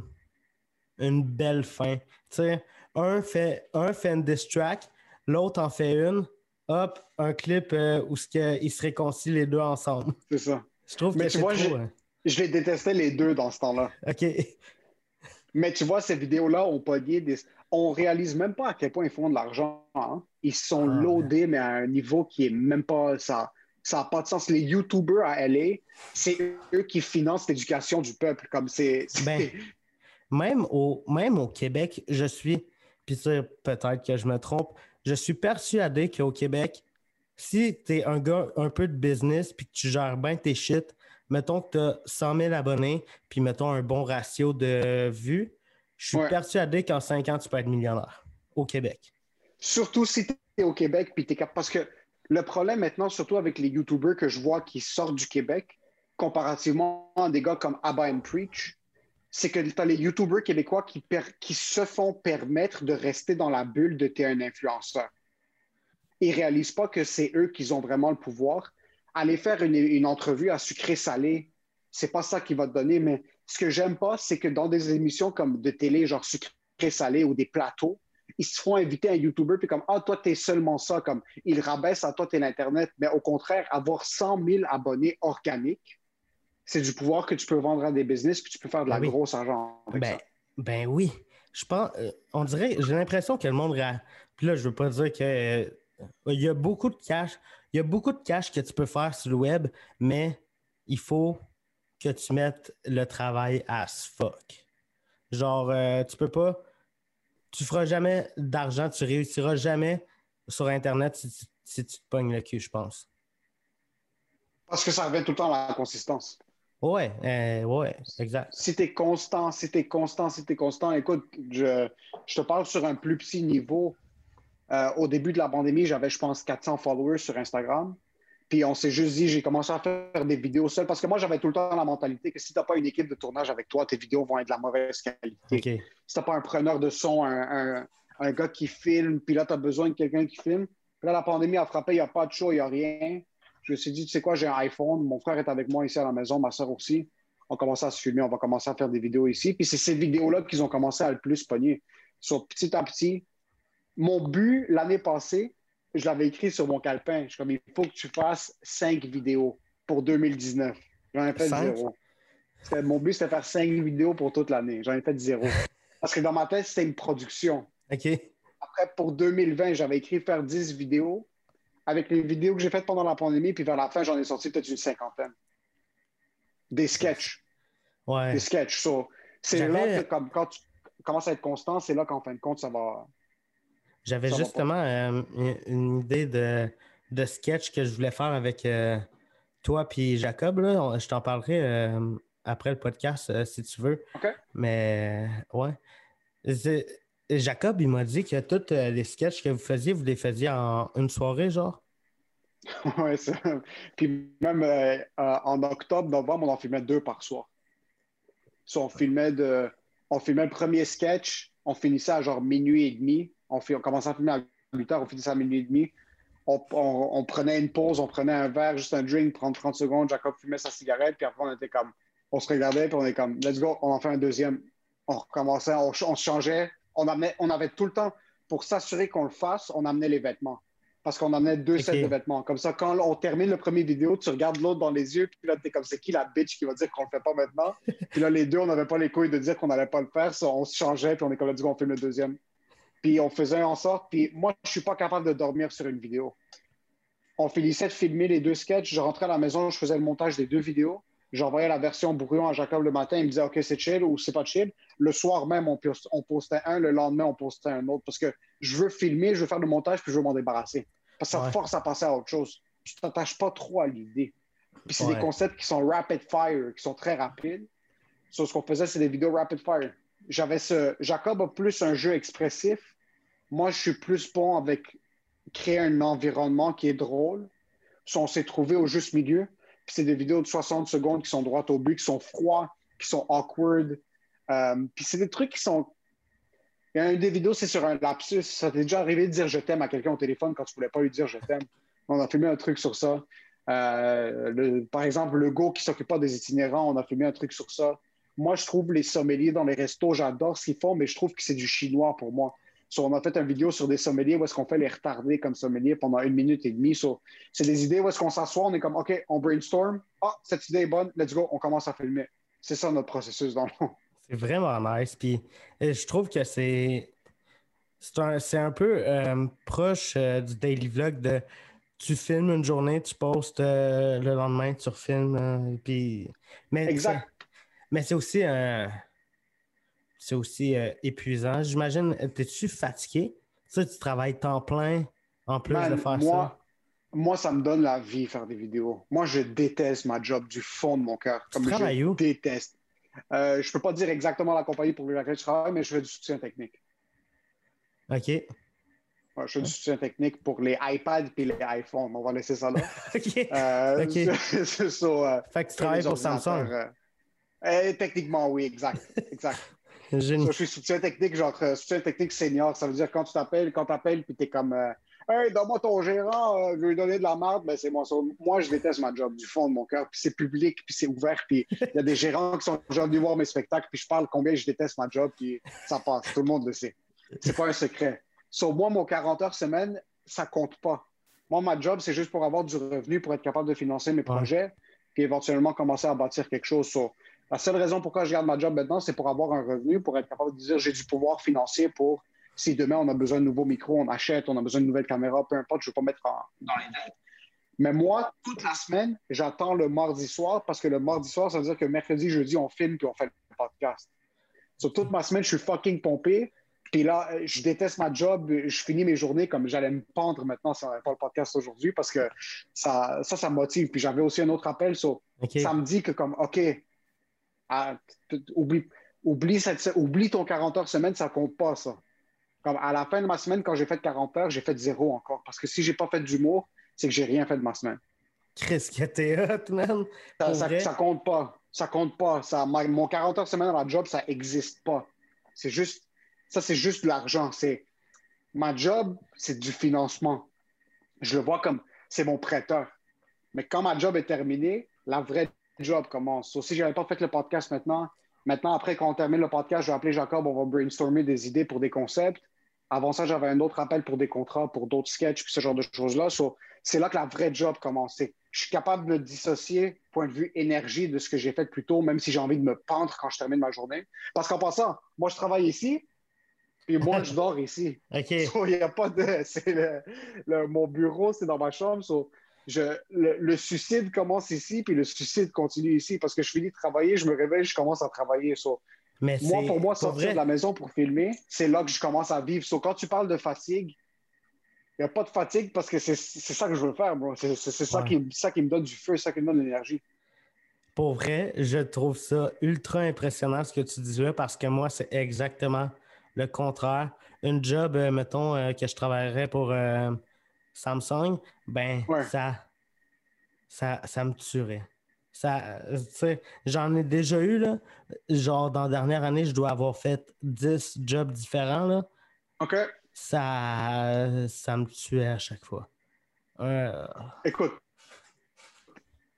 une belle fin. Tu sais, un fait, un fait une diss track, l'autre en fait une. Hop, un clip euh, où que, ils se réconcilient les deux ensemble.
C'est ça.
Je trouve
Mais
que
tu
c'est
vois,
trop. hein.
Je les détestais les deux dans ce temps-là.
OK.
Mais tu vois, ces vidéos-là ont pogné des. On réalise même pas à quel point ils font de l'argent. hein. Ils sont
Ah,
loadés, mais à un niveau qui est même pas. Ça, Ça n'a pas de sens. Les YouTubers à LA, c'est eux qui financent l'éducation du peuple. Comme c'est.
Ben, même, au, même au Québec, je suis, puis peut-être que je me trompe, je suis persuadé qu'au Québec, si tu es un gars un peu de business puis que tu gères bien tes shit, mettons que tu as 100 000 abonnés puis mettons un bon ratio de vues, je suis persuadé qu'en 5 ans, tu peux être millionnaire au Québec.
Surtout si tu es au Québec puis tu. Parce que le problème maintenant, surtout avec les YouTubers que je vois qui sortent du Québec, comparativement à des gars comme Abba and Preach, c'est que tu as les YouTubers québécois qui, se font permettre de rester dans la bulle de t'es un influenceur. Ils ne réalisent pas que c'est eux qui ont vraiment le pouvoir. Aller faire une, entrevue à sucré-salé, c'est pas ça qui va te donner, mais ce que j'aime pas, c'est que dans des émissions comme de télé, genre sucré-salé ou des plateaux, ils se font inviter un YouTuber, puis comme, ah, toi, t'es seulement ça, comme, ils rabaissent à toi, t'es l'Internet. Mais au contraire, avoir 100 000 abonnés organiques, c'est du pouvoir que tu peux vendre à des business, puis tu peux faire de la ben grosse argent
ben, Ben oui. Je pense, euh, on dirait, j'ai l'impression que le monde. Puis là, je veux pas dire que. Euh, il y a beaucoup de cash. Il y a beaucoup de cash que tu peux faire sur le web, mais il faut que tu mettes le travail à fuck. Genre, euh, tu peux pas tu feras jamais d'argent, tu réussiras jamais sur Internet si, tu te pognes le cul, je pense.
Parce que ça revient tout le temps à la consistance.
Ouais, euh, ouais, exact.
Si tu es constant, si tu es constant, si tu es constant, écoute, je, te parle sur un plus petit niveau. Euh, au début de la pandémie, j'avais, je pense, 400 followers sur Instagram. Puis on s'est juste dit, j'ai commencé à faire des vidéos seul parce que moi, j'avais tout le temps la mentalité que si tu n'as pas une équipe de tournage avec toi, tes vidéos vont être de la mauvaise qualité. Si tu n'as pas un preneur de son, un, gars qui filme, puis là, tu as besoin de quelqu'un qui filme. Puis là, la pandémie a frappé, il n'y a pas de show, il n'y a rien. Je me suis dit, tu sais quoi, j'ai un iPhone, mon frère est avec moi ici à la maison, ma soeur aussi. On commence à se filmer, on va commencer à faire des vidéos ici. Puis c'est ces vidéos-là qu'ils ont commencé à le plus pogner. Sur petit à petit, mon but l'année passée, je l'avais écrit sur mon calepin. Je suis comme, il faut que tu fasses cinq vidéos pour 2019. J'en ai fait zéro. Mon but, c'était de faire cinq vidéos pour toute l'année. J'en ai fait zéro. Parce que dans ma tête, c'était une production.
OK.
Après, pour 2020, j'avais écrit faire 10 vidéos. Avec les vidéos que j'ai faites pendant la pandémie, puis vers la fin, j'en ai sorti peut-être une cinquantaine. Des sketchs.
Ouais.
Des sketchs. c'est là que, comme, quand tu commences à être constant, c'est là qu'en fin de compte, ça va,
j'avais justement euh, une idée de, de, sketch que je voulais faire avec euh, toi puis Jacob. Là. Je t'en parlerai euh, après le podcast si tu veux. Mais ouais. Jacob, il m'a dit que tous les sketchs que vous faisiez, vous les faisiez en une soirée, genre?
Oui, ça. Puis même en octobre, novembre, on en filmait deux par soir. on filmait de. On filmait le premier sketch, on finissait à genre minuit et demi on, on commençait à filmer à 8 heures, on finissait à minuit et demi. On, prenait une pause, on prenait un verre, juste un drink, prendre 30 secondes. Jacob fumait sa cigarette, puis après, on était comme, on se regardait, puis on est comme, let's go, on en fait un deuxième. On recommençait, on, se changeait. On, on avait tout le temps, pour s'assurer qu'on le fasse, on amenait les vêtements. Parce qu'on amenait deux sets de vêtements. Comme ça, quand on termine le premier vidéo, tu regardes l'autre dans les yeux, puis là, t'es comme, c'est qui la bitch qui va dire qu'on le fait pas maintenant? puis là, les deux, on n'avait pas les couilles de dire qu'on n'allait pas le faire. on se changeait, puis on est comme, let's go, on filme le deuxième. Puis on faisait en sorte, puis moi, je suis pas capable de dormir sur une vidéo. On finissait de filmer les deux sketchs, je rentrais à la maison, je faisais le montage des deux vidéos, j'envoyais la version brouillon à Jacob le matin, il me disait OK, c'est chill ou c'est pas chill. Le soir même, on, postait un, le lendemain, on postait un autre parce que je veux filmer, je veux faire le montage, puis je veux m'en débarrasser. Parce que ça force à passer à autre chose. Tu t'attaches pas trop à l'idée. Puis c'est des concepts qui sont rapid fire, qui sont très rapides. Ce qu'on faisait, c'est des vidéos rapid fire. J'avais ce. Jacob a plus un jeu expressif moi, je suis plus bon avec créer un environnement qui est drôle. Si on s'est trouvé au juste milieu, c'est des vidéos de 60 secondes qui sont droites au but, qui sont froids, qui sont awkward. Euh, puis c'est des trucs qui sont. Il y a une des vidéos, c'est sur un lapsus. Ça t'est déjà arrivé de dire je t'aime à quelqu'un au téléphone quand tu voulais pas lui dire je t'aime. On a filmé un truc sur ça. Euh, par exemple, le go qui s'occupe pas des itinérants, on a filmé un truc sur ça. Moi, je trouve les sommeliers dans les restos, j'adore ce qu'ils font, mais je trouve que c'est du chinois pour moi on a fait une vidéo sur des sommeliers où est-ce qu'on fait les retarder comme sommeliers pendant une minute et demie. c'est des idées où est-ce qu'on s'assoit, on est comme, OK, on brainstorm. Ah, cette idée est bonne, let's go, on commence à filmer. C'est ça notre processus dans le fond.
C'est vraiment nice. Puis euh, je trouve que c'est c'est un, peu euh, proche euh, du daily vlog de tu filmes une journée, tu postes euh, le lendemain, tu refilmes. puis... mais,
Exact.
Mais c'est aussi, euh, c'est aussi euh, épuisant. J'imagine, t'es-tu fatigué? Ça, tu travailles temps plein en plus
Man,
de faire
moi, moi, ça me donne la vie faire des vidéos. Moi, je déteste ma job du fond de mon cœur.
Tu
Comme
travailles
je
où?
déteste. Euh, je peux pas dire exactement la compagnie pour laquelle je travaille, mais je fais du soutien technique.
ça. OK.
Ouais, je fais du soutien technique pour les iPads et les iPhones. On va laisser ça là.
OK.
Euh,
Ok.
c'est ça. euh,
Fait que tu travailles
les
pour Samsung.
euh, euh, techniquement, oui, exact. exact. Ça, je suis soutien technique, genre euh, soutien technique senior. Ça veut dire quand tu t'appelles, quand tu appelles, puis tu es comme euh, Hey, donne-moi ton gérant, euh, je vais lui donner de la merde, ben c'est moi ça. Moi, je déteste ma job du fond de mon cœur, puis c'est public, puis c'est ouvert, puis il y a des gérants qui sont déjà venus voir mes spectacles, puis je parle combien je déteste ma job, puis ça passe. Tout le monde le sait. C'est pas un secret. Sur moi, mon 40 heures semaine, ça compte pas. Moi, ma job, c'est juste pour avoir du revenu, pour être capable de financer mes projets, puis éventuellement commencer à bâtir quelque chose. So, la seule raison pourquoi je garde ma job maintenant, c'est pour avoir un revenu, pour être capable de dire j'ai du pouvoir financier pour si demain on a besoin de nouveaux micros, on achète, on a besoin de nouvelles caméras, peu importe, je ne veux pas mettre en- dans les dettes. Mais moi, toute la semaine, j'attends le mardi soir parce que le mardi soir, ça veut dire que mercredi, jeudi, on filme puis on fait le podcast. Sur toute ma semaine, je suis fucking pompé. Puis là, je déteste ma job. Je finis mes journées comme j'allais me pendre maintenant si on n'avait pas le podcast aujourd'hui parce que ça, ça, ça me motive. Puis j'avais aussi un autre appel. so, ça me dit que comme, OK, ah, oublie, oublie, cette- oublie ton 40 heures semaine, ça compte pas, ça. Comme à la fin de ma semaine, quand j'ai fait 40 heures, j'ai fait zéro encore. Parce que si j'ai pas fait d'humour, c'est que j'ai rien fait de ma semaine.
Chris, que t'es hot, man.
Ça, ça, compte pas. Ça compte pas. Ça, ma- mon 40 heures semaine dans la job, ça existe pas. C'est juste, ça, c'est juste de l'argent. C'est, ma job, c'est du financement. Je le vois comme, c'est mon prêteur. Mais quand ma job est terminée, la vraie job commence. So, si j'avais pas fait le podcast maintenant, maintenant, après, quand on termine le podcast, je vais appeler Jacob, on va brainstormer des idées pour des concepts. Avant ça, j'avais un autre appel pour des contrats, pour d'autres sketchs, puis ce genre de choses-là. So, c'est là que la vraie job commence. Je suis capable de dissocier, point de vue énergie, de ce que j'ai fait plus tôt, même si j'ai envie de me pendre quand je termine ma journée. Parce qu'en passant, moi, je travaille ici, puis moi, je dors ici.
OK.
So, y a pas de. c'est le- le- mon bureau, c'est dans ma chambre. so, je, le, le suicide commence ici, puis le suicide continue ici. Parce que je finis de travailler, je me réveille, je commence à travailler. So,
Mais
moi, pour moi, sortir
vrai,
de la maison pour filmer, c'est là que je commence à vivre. So, quand tu parles de fatigue, il n'y a pas de fatigue parce que c'est ça que je veux faire, bro. C'est ça, qui, ça qui me donne du feu, ça qui me donne de l'énergie.
Pour vrai, je trouve ça ultra impressionnant ce que tu dis là parce que moi, c'est exactement le contraire. Une job, euh, mettons, euh, que je travaillerais pour euh, Samsung, ben,
Ouais.
ça, ça, ça me tuerait. Ça, euh, j'en ai déjà eu, là. Genre, dans la dernière année, je dois avoir fait 10 jobs différents, là.
OK?
Ça, ça me tuait à chaque fois. Euh,
Écoute,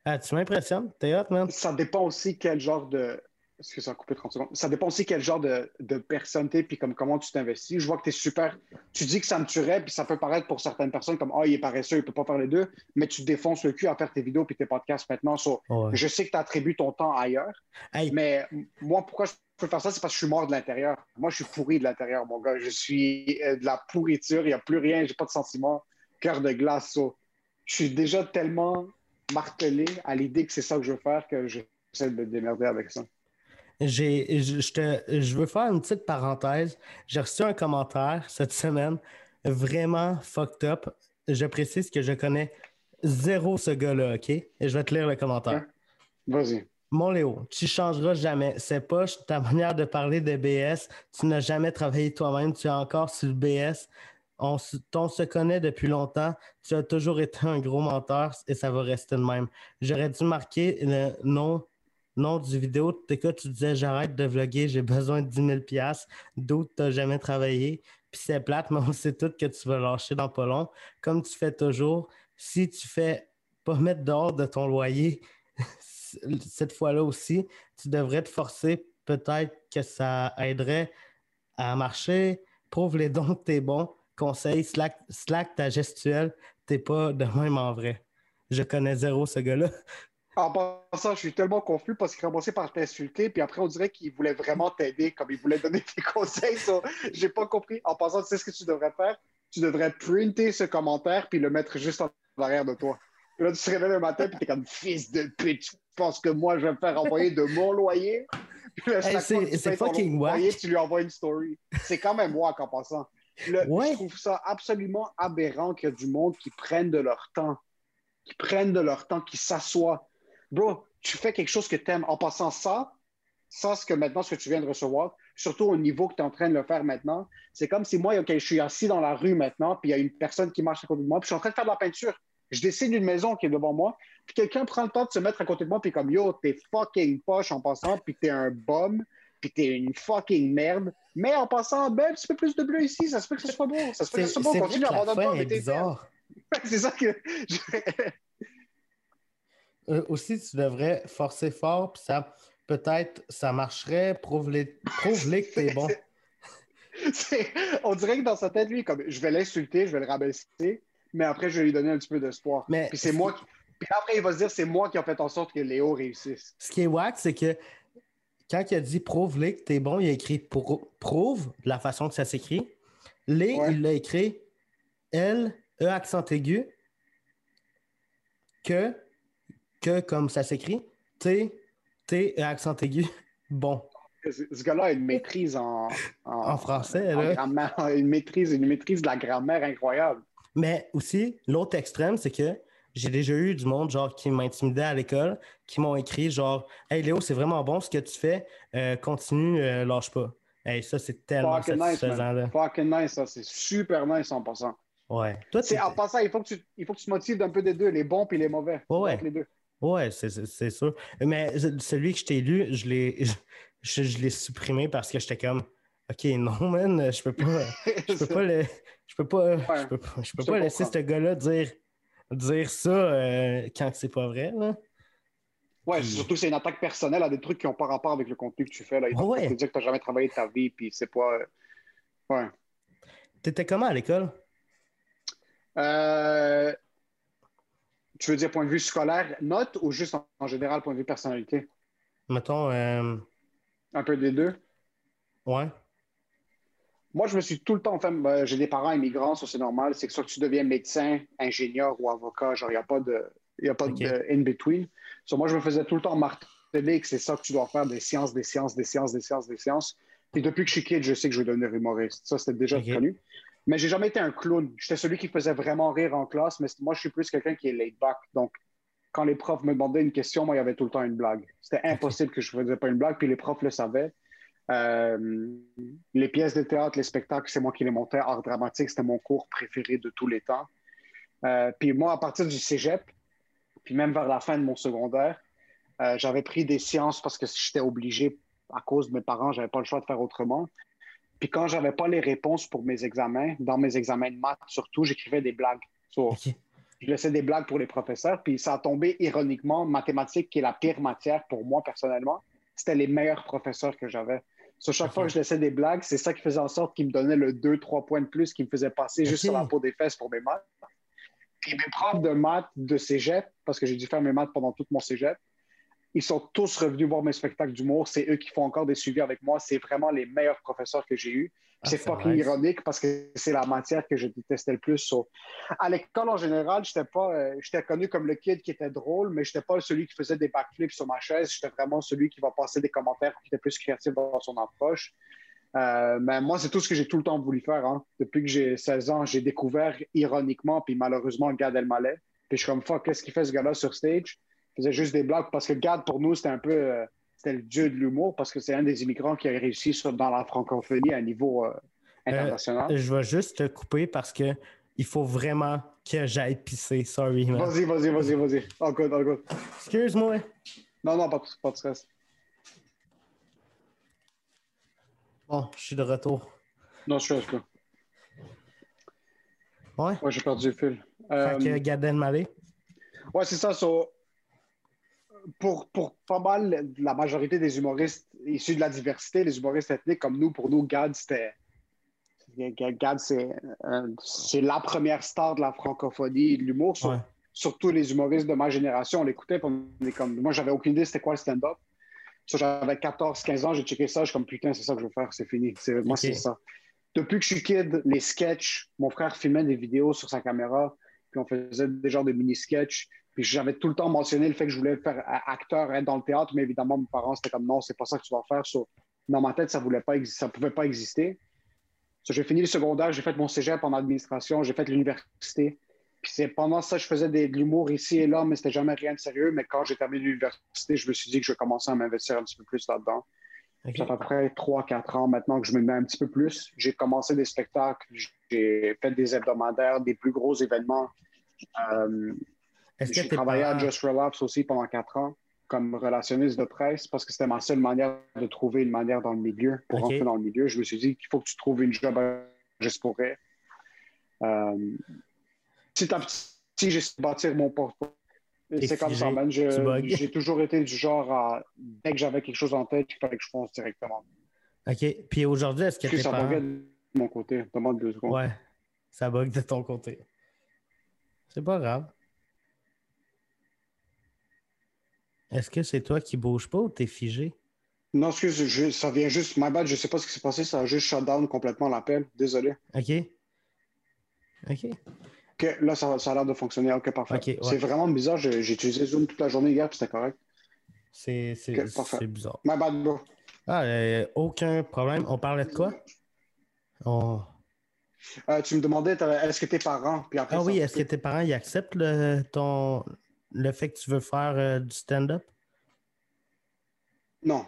ah, tu m'impressionnes. T'es hot, man.
ça dépend aussi quel genre de. Est-ce que ça a coupé 30 secondes? Ça dépend aussi quel genre de, de personne t'es, puis comme comment tu t'investis. Je vois que tu es super. Tu dis que ça me tuerait, puis ça peut paraître pour certaines personnes comme Ah, il est paresseux, il peut pas faire les deux, mais tu défonces le cul à faire tes vidéos puis tes podcasts maintenant. So,
Ouais.
Je sais que tu attribues ton temps ailleurs,
Hey,
mais moi, pourquoi je peux faire ça? C'est parce que je suis mort de l'intérieur. Moi, je suis pourri de l'intérieur, mon gars. Je suis euh, de la pourriture, il n'y a plus rien, j'ai pas de sentiments, cœur de glace. So, je suis déjà tellement martelé à l'idée que c'est ça que je veux faire que j'essaie de me démerder avec ça.
J'ai, je, je te, je veux faire une petite parenthèse. J'ai reçu un commentaire cette semaine vraiment fucked up. Je précise que je connais zéro ce gars-là, OK? Et je vais te lire le commentaire.
Vas-y.
Mon Léo, tu changeras jamais. C'est pas ta manière de parler de BS. Tu n'as jamais travaillé toi-même. Tu es encore sur le BS. On, se- on se connaît depuis longtemps. Tu as toujours été un gros menteur et ça va rester de même. J'aurais dû marquer le nom, nom du vidéo. Quoi, tu disais j'arrête de vlogger, j'ai besoin de 10 000 D'autres, tu n'as jamais travaillé. Puis c'est plate, mais on sait tout que tu vas lâcher dans pas long. Comme tu fais toujours. Si tu fais pas mettre dehors de ton loyer, cette fois-là aussi, tu devrais te forcer. Peut-être que ça aiderait à marcher. Prouve les dons que t'es bon. Conseil, slack, slack ta gestuelle. T'es pas de même en vrai. Je connais zéro ce gars-là.
En passant, je suis tellement confus parce qu'il a commencé par t'insulter, puis après, on dirait qu'il voulait vraiment t'aider, comme il voulait donner des conseils. So, J'ai pas compris. En passant, tu sais ce que tu devrais faire? Tu devrais printer ce commentaire puis le mettre juste en arrière de toi. Là, tu te réveilles le matin, puis t'es comme fils de pute, tu penses que moi, je vais me faire envoyer de mon loyer?
Hey, c'est fucking whack.
tu lui envoies une story. C'est quand même wack en passant. Le-
Ouais.
Je trouve ça absolument aberrant qu'il y a du monde qui prennent de leur temps, qui prennent de leur temps, qui s'assoient. Bro, tu fais quelque chose que tu aimes. En passant ça, ça, ce que maintenant, ce que tu viens de recevoir, surtout au niveau que tu es en train de le faire maintenant, c'est comme si moi, ok, je suis assis dans la rue maintenant, puis il y a une personne qui marche à côté de moi, puis je suis en train de faire de la peinture. Je dessine une maison qui est devant moi, puis quelqu'un prend le temps de se mettre à côté de moi, puis comme yo, t'es fucking poche en passant, puis t'es un bum, puis t'es une fucking merde. Mais en passant, ben, un petit peu plus de bleu ici, ça se peut que ce soit beau. Ça se peut que ce soit beau, continue à abandonner
bizarre.
C'est ça que.
Euh, aussi, tu devrais forcer fort, puis ça, peut-être, ça marcherait. Prouve-les que t'es bon.
On dirait que dans sa tête, lui, comme je vais l'insulter, je vais le rabaisser, mais après, je vais lui donner un petit peu d'espoir.
Mais-
Puis c'est moi qui. Puis après, il va se dire, c'est moi qui ai fait en sorte que Léo réussisse.
Ce qui est wack, c'est que quand il a dit prouve-les que t'es bon, il a écrit prou- prouve de la façon que ça s'écrit. Les,
Ouais.
il l'a écrit L, E accent aigu, que, que comme ça s'écrit, T, T, E accent aigu. Bon,
Ce gars-là a une maîtrise en,
en français,
en
là.
grammaire, une maîtrise, une maîtrise de la grammaire incroyable.
Mais aussi, l'autre extrême, c'est que j'ai déjà eu du monde genre qui m'intimidait à l'école, qui m'ont écrit genre Hey Léo, c'est vraiment bon ce que tu fais, euh, continue, euh, lâche pas. Hey, ça, c'est tellement
Fucking nice,
satisfaisant.
Fucking nice, ça. C'est super nice en passant.
Ouais. Toi,
en passant, il faut que tu, il faut que tu te motives d'un peu des deux, les bons et les mauvais.
Ouais, ouais.
Les deux.
Ouais, c'est- sûr. Mais ce- celui que je t'ai lu, je l'ai je, je l'ai supprimé parce que j'étais comme OK, non, man, je peux pas. Je peux pas le. Je peux pas.
Ouais,
je peux pas, je peux
je te
pas laisser ce gars-là dire, dire ça euh, quand c'est pas vrai. Là.
Ouais,
Puis-
surtout c'est une attaque personnelle à des trucs qui n'ont pas rapport avec le contenu que tu fais. Là. Il
Ouais.
te dire que tu n'as jamais travaillé de ta vie, puis c'est pas. euh, Ouais.
T'étais comment à l'école?
Euh, Tu veux dire point de vue scolaire, note ou juste en, en général point de vue personnalité?
Mettons, euh,
Un peu des deux.
ouais.
Moi, je me suis tout le temps fait. ben, J'ai des parents immigrants, ça c'est normal. C'est que soit que tu deviens médecin, ingénieur ou avocat, genre, il n'y a pas de, il y a pas
Ok.
de in-between. So, moi, je me faisais tout le temps marteler que c'est ça que tu dois faire des sciences, des sciences, des sciences, des sciences, des sciences. Puis depuis que je suis kid, je sais que je vais devenir humoriste. Ça, c'était déjà connu. Mais j'ai jamais été un clown. J'étais celui qui faisait vraiment rire en classe, mais moi, je suis plus quelqu'un qui est laid back. Donc, quand les profs me demandaient une question, moi, il y avait tout le temps une blague. C'était impossible que je ne faisais pas une blague, puis les profs le savaient. Euh, les pièces de théâtre, les spectacles, c'est moi qui les montais. Art dramatique, c'était mon cours préféré de tous les temps. Euh, puis moi, à partir du cégep, puis même vers la fin de mon secondaire, euh, j'avais pris des sciences parce que j'étais obligé à cause de mes parents, j'avais pas le choix de faire autrement. Puis quand j'avais pas les réponses pour mes examens, dans mes examens de maths surtout, j'écrivais des blagues. So, je laissais des blagues pour les professeurs, puis ça a tombé ironiquement. Mathématiques, qui est la pire matière pour moi personnellement, c'était les meilleurs professeurs que j'avais. Sur chaque fois que je laissais des blagues, c'est ça qui faisait en sorte qu'ils me donnaient le 2-3 points de plus, qui me faisait passer juste sur la peau des fesses pour mes maths. Puis mes profs de maths de cégep, parce que j'ai dû faire mes maths pendant tout mon cégep, ils sont tous revenus voir mes spectacles d'humour. C'est eux qui font encore des suivis avec moi. C'est vraiment les meilleurs professeurs que j'ai eus.
Ah,
c'est fucking
nice.
ironique parce que c'est la matière que je détestais le plus. So, à l'école, en général, j'étais pas, euh, j'étais connu comme le kid qui était drôle, mais j'étais pas celui qui faisait des backflips sur ma chaise. J'étais vraiment celui qui va passer des commentaires, qui était plus créatif dans son approche. Euh, mais moi, c'est tout ce que j'ai tout le temps voulu faire. hein. Depuis que j'ai 16 ans, j'ai découvert ironiquement, puis malheureusement, Gad Elmaleh. Puis je suis comme, fuck, qu'est-ce qu'il fait ce gars-là sur stage? Faisait juste des blagues parce que Gad, pour nous, c'était un peu, euh, c'était le dieu de l'humour parce que c'est un des immigrants qui a réussi sur- dans la francophonie à un niveau euh, international.
Je vais juste te couper parce que il faut vraiment que j'aille pisser. Sorry.
Vas-y, vas-y, vas-y, vas-y. Oh, good, oh, good.
Excuse-moi.
Non, non, pas, de- pas de stress.
Bon, je suis de retour.
Non, stress pas.
Ouais.
Ouais, j'ai perdu le fil. Euh,
Fait que Gad Elmaleh.
Ouais, c'est ça. so, pour, pour pas mal la majorité des humoristes issus de la diversité, les humoristes ethniques comme nous, pour nous, Gad, c'était. Gad, c'est euh, c'est la première star de la francophonie et de l'humour. Surtout les humoristes de ma génération, on l'écoutait. comme... Moi, j'avais aucune idée c'était quoi le stand-up. J'avais 14-15 ans, j'ai checké ça. Je suis comme putain, c'est ça que je veux faire, c'est fini. Moi, c'est ça. Depuis que je suis kid, les sketchs, mon frère filmait des vidéos sur sa caméra. puis on faisait des genres de mini-sketchs. Puis j'avais tout le temps mentionné le fait que je voulais faire acteur, être dans le théâtre, mais évidemment, mes parents, c'était comme non, c'est pas ça que tu vas faire. dans ma tête, ça ne ça pouvait pas exister. j'ai fini le secondaire, j'ai fait mon cégep en administration, j'ai fait l'université. Puis c'est pendant ça, je faisais de l'humour ici et là, mais c'était jamais rien de sérieux. Mais quand j'ai terminé l'université, je me suis dit que je vais commencer à m'investir un petit peu plus là-dedans. Ça fait à peu près 3-4 ans maintenant que je me mets un petit peu plus. J'ai commencé des spectacles, j'ai fait des hebdomadaires, des plus gros événements. Euh, j'ai travaillé à Just Relapse aussi pendant quatre ans comme relationniste de presse parce que c'était ma seule manière de trouver une manière dans le milieu. Pour rentrer dans le milieu, je me suis dit qu'il faut que tu trouves une job juste pour euh, petit à petit, j'ai bâtir mon portfolio. C'est comme ça, man. J'ai toujours été du genre à, dès que j'avais quelque chose en tête, il fallait que je fonce directement.
OK. Puis aujourd'hui, est-ce que,
ça parents... de mon côté. Demande deux secondes.
Ouais. Ça bug de ton côté. C'est pas grave. Est-ce que c'est toi qui bouge pas ou t'es figé?
Non, excuse, ça vient juste. My bad, je sais pas ce qui s'est passé, ça a juste shut down complètement l'appel. Désolé.
OK. OK.
OK, là, ça, a l'air de fonctionner. OK, parfait. C'est vraiment bizarre. J'ai utilisé Zoom toute la journée hier, puis c'était correct.
C'est bizarre.
My bad, bro.
Ah, euh, aucun problème. On parlait de quoi?
Oh. Euh, tu me demandais, est-ce que tes parents.
Puis ah oui, est-ce que tes parents ils acceptent le, ton, le fait que tu veux faire euh, du stand-up?
Non.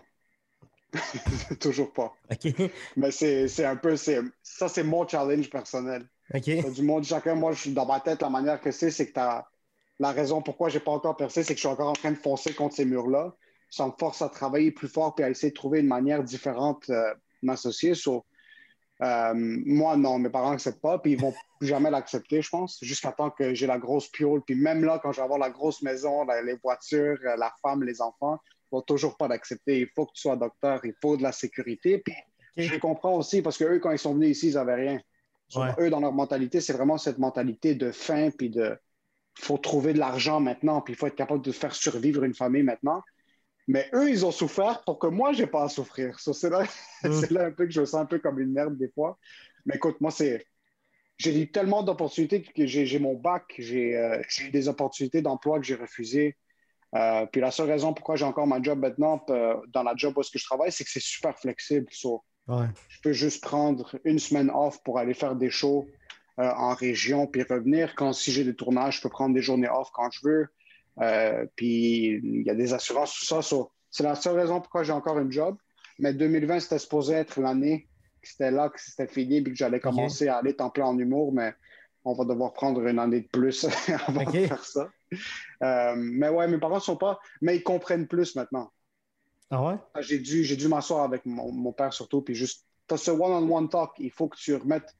Toujours pas.
OK.
Mais c'est un peu. Ça, c'est mon challenge personnel.
OK.
Du monde chacun, moi, je suis dans ma tête, la manière que c'est, c'est que La raison pourquoi j'ai pas encore percé, c'est que je suis encore en train de foncer contre ces murs-là. Ça me force à travailler plus fort et à essayer de trouver une manière différente euh, de m'associer. sur euh, moi, non, mes parents n'acceptent pas, puis ils vont plus jamais l'accepter, je pense, jusqu'à temps que j'ai la grosse piole. Puis même là, quand je vais avoir la grosse maison, les voitures, euh, la femme, les enfants, ils vont toujours pas l'accepter. Il faut que tu sois docteur, il faut de la sécurité. Puis je comprends aussi, parce qu'eux, quand ils sont venus ici, ils n'avaient rien. Eux, dans leur mentalité, c'est vraiment cette mentalité de faim, puis de faut trouver de l'argent maintenant, puis il faut être capable de faire survivre une famille maintenant. Mais eux, ils ont souffert pour que moi, je n'ai pas à souffrir. c'est là, mm. là, un peu que je me sens un peu comme une merde des fois. Mais écoute, moi, c'est. J'ai eu tellement d'opportunités que j'ai mon bac, euh, j'ai eu des opportunités d'emploi que j'ai refusées. Euh, puis la seule raison pourquoi j'ai encore ma job maintenant euh, dans la job où je travaille, c'est que c'est super flexible. Je peux juste prendre une semaine off pour aller faire des shows en région puis revenir. Quand si j'ai des tournages, je peux prendre des journées off quand je veux. Euh, puis il y a des assurances, tout ça. c'est la seule raison pourquoi j'ai encore un job. Mais 2020, c'était supposé être l'année. C'était là que c'était fini et que j'allais commencer à aller temps plein en humour, mais on va devoir prendre une année de plus avant de faire ça. Euh, mais ouais, mes parents ne sont pas. Mais ils comprennent plus maintenant.
Ah ouais?
Ah, j'ai dû, j'ai dû m'asseoir avec mon, père surtout, puis juste. Tu as ce one-on-one talk, il faut que tu remettes.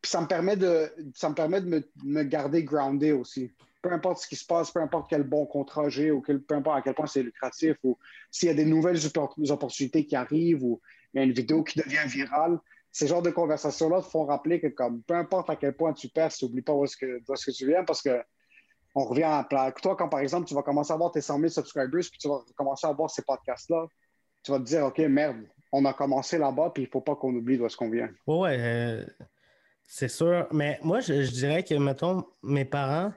Puis ça me permet de, ça me, permet de me, me garder groundé aussi peu importe ce qui se passe, peu importe quel bon contrat j'ai ou peu importe à quel point c'est lucratif ou s'il y a des nouvelles opportunités qui arrivent ou il y a une vidéo qui devient virale, ces genres de conversations-là te font rappeler que comme peu importe à quel point tu perds, n'oublie pas où est-ce que, tu viens parce que on revient à plat. Toi, quand par exemple, tu vas commencer à avoir tes 100 000 subscribers puis tu vas commencer à voir ces podcasts-là, tu vas te dire, OK, merde, on a commencé là-bas puis il ne faut pas qu'on oublie d'où est-ce qu'on vient.
Ouais, euh, c'est sûr. Mais moi, je, dirais que, mettons, mes parents,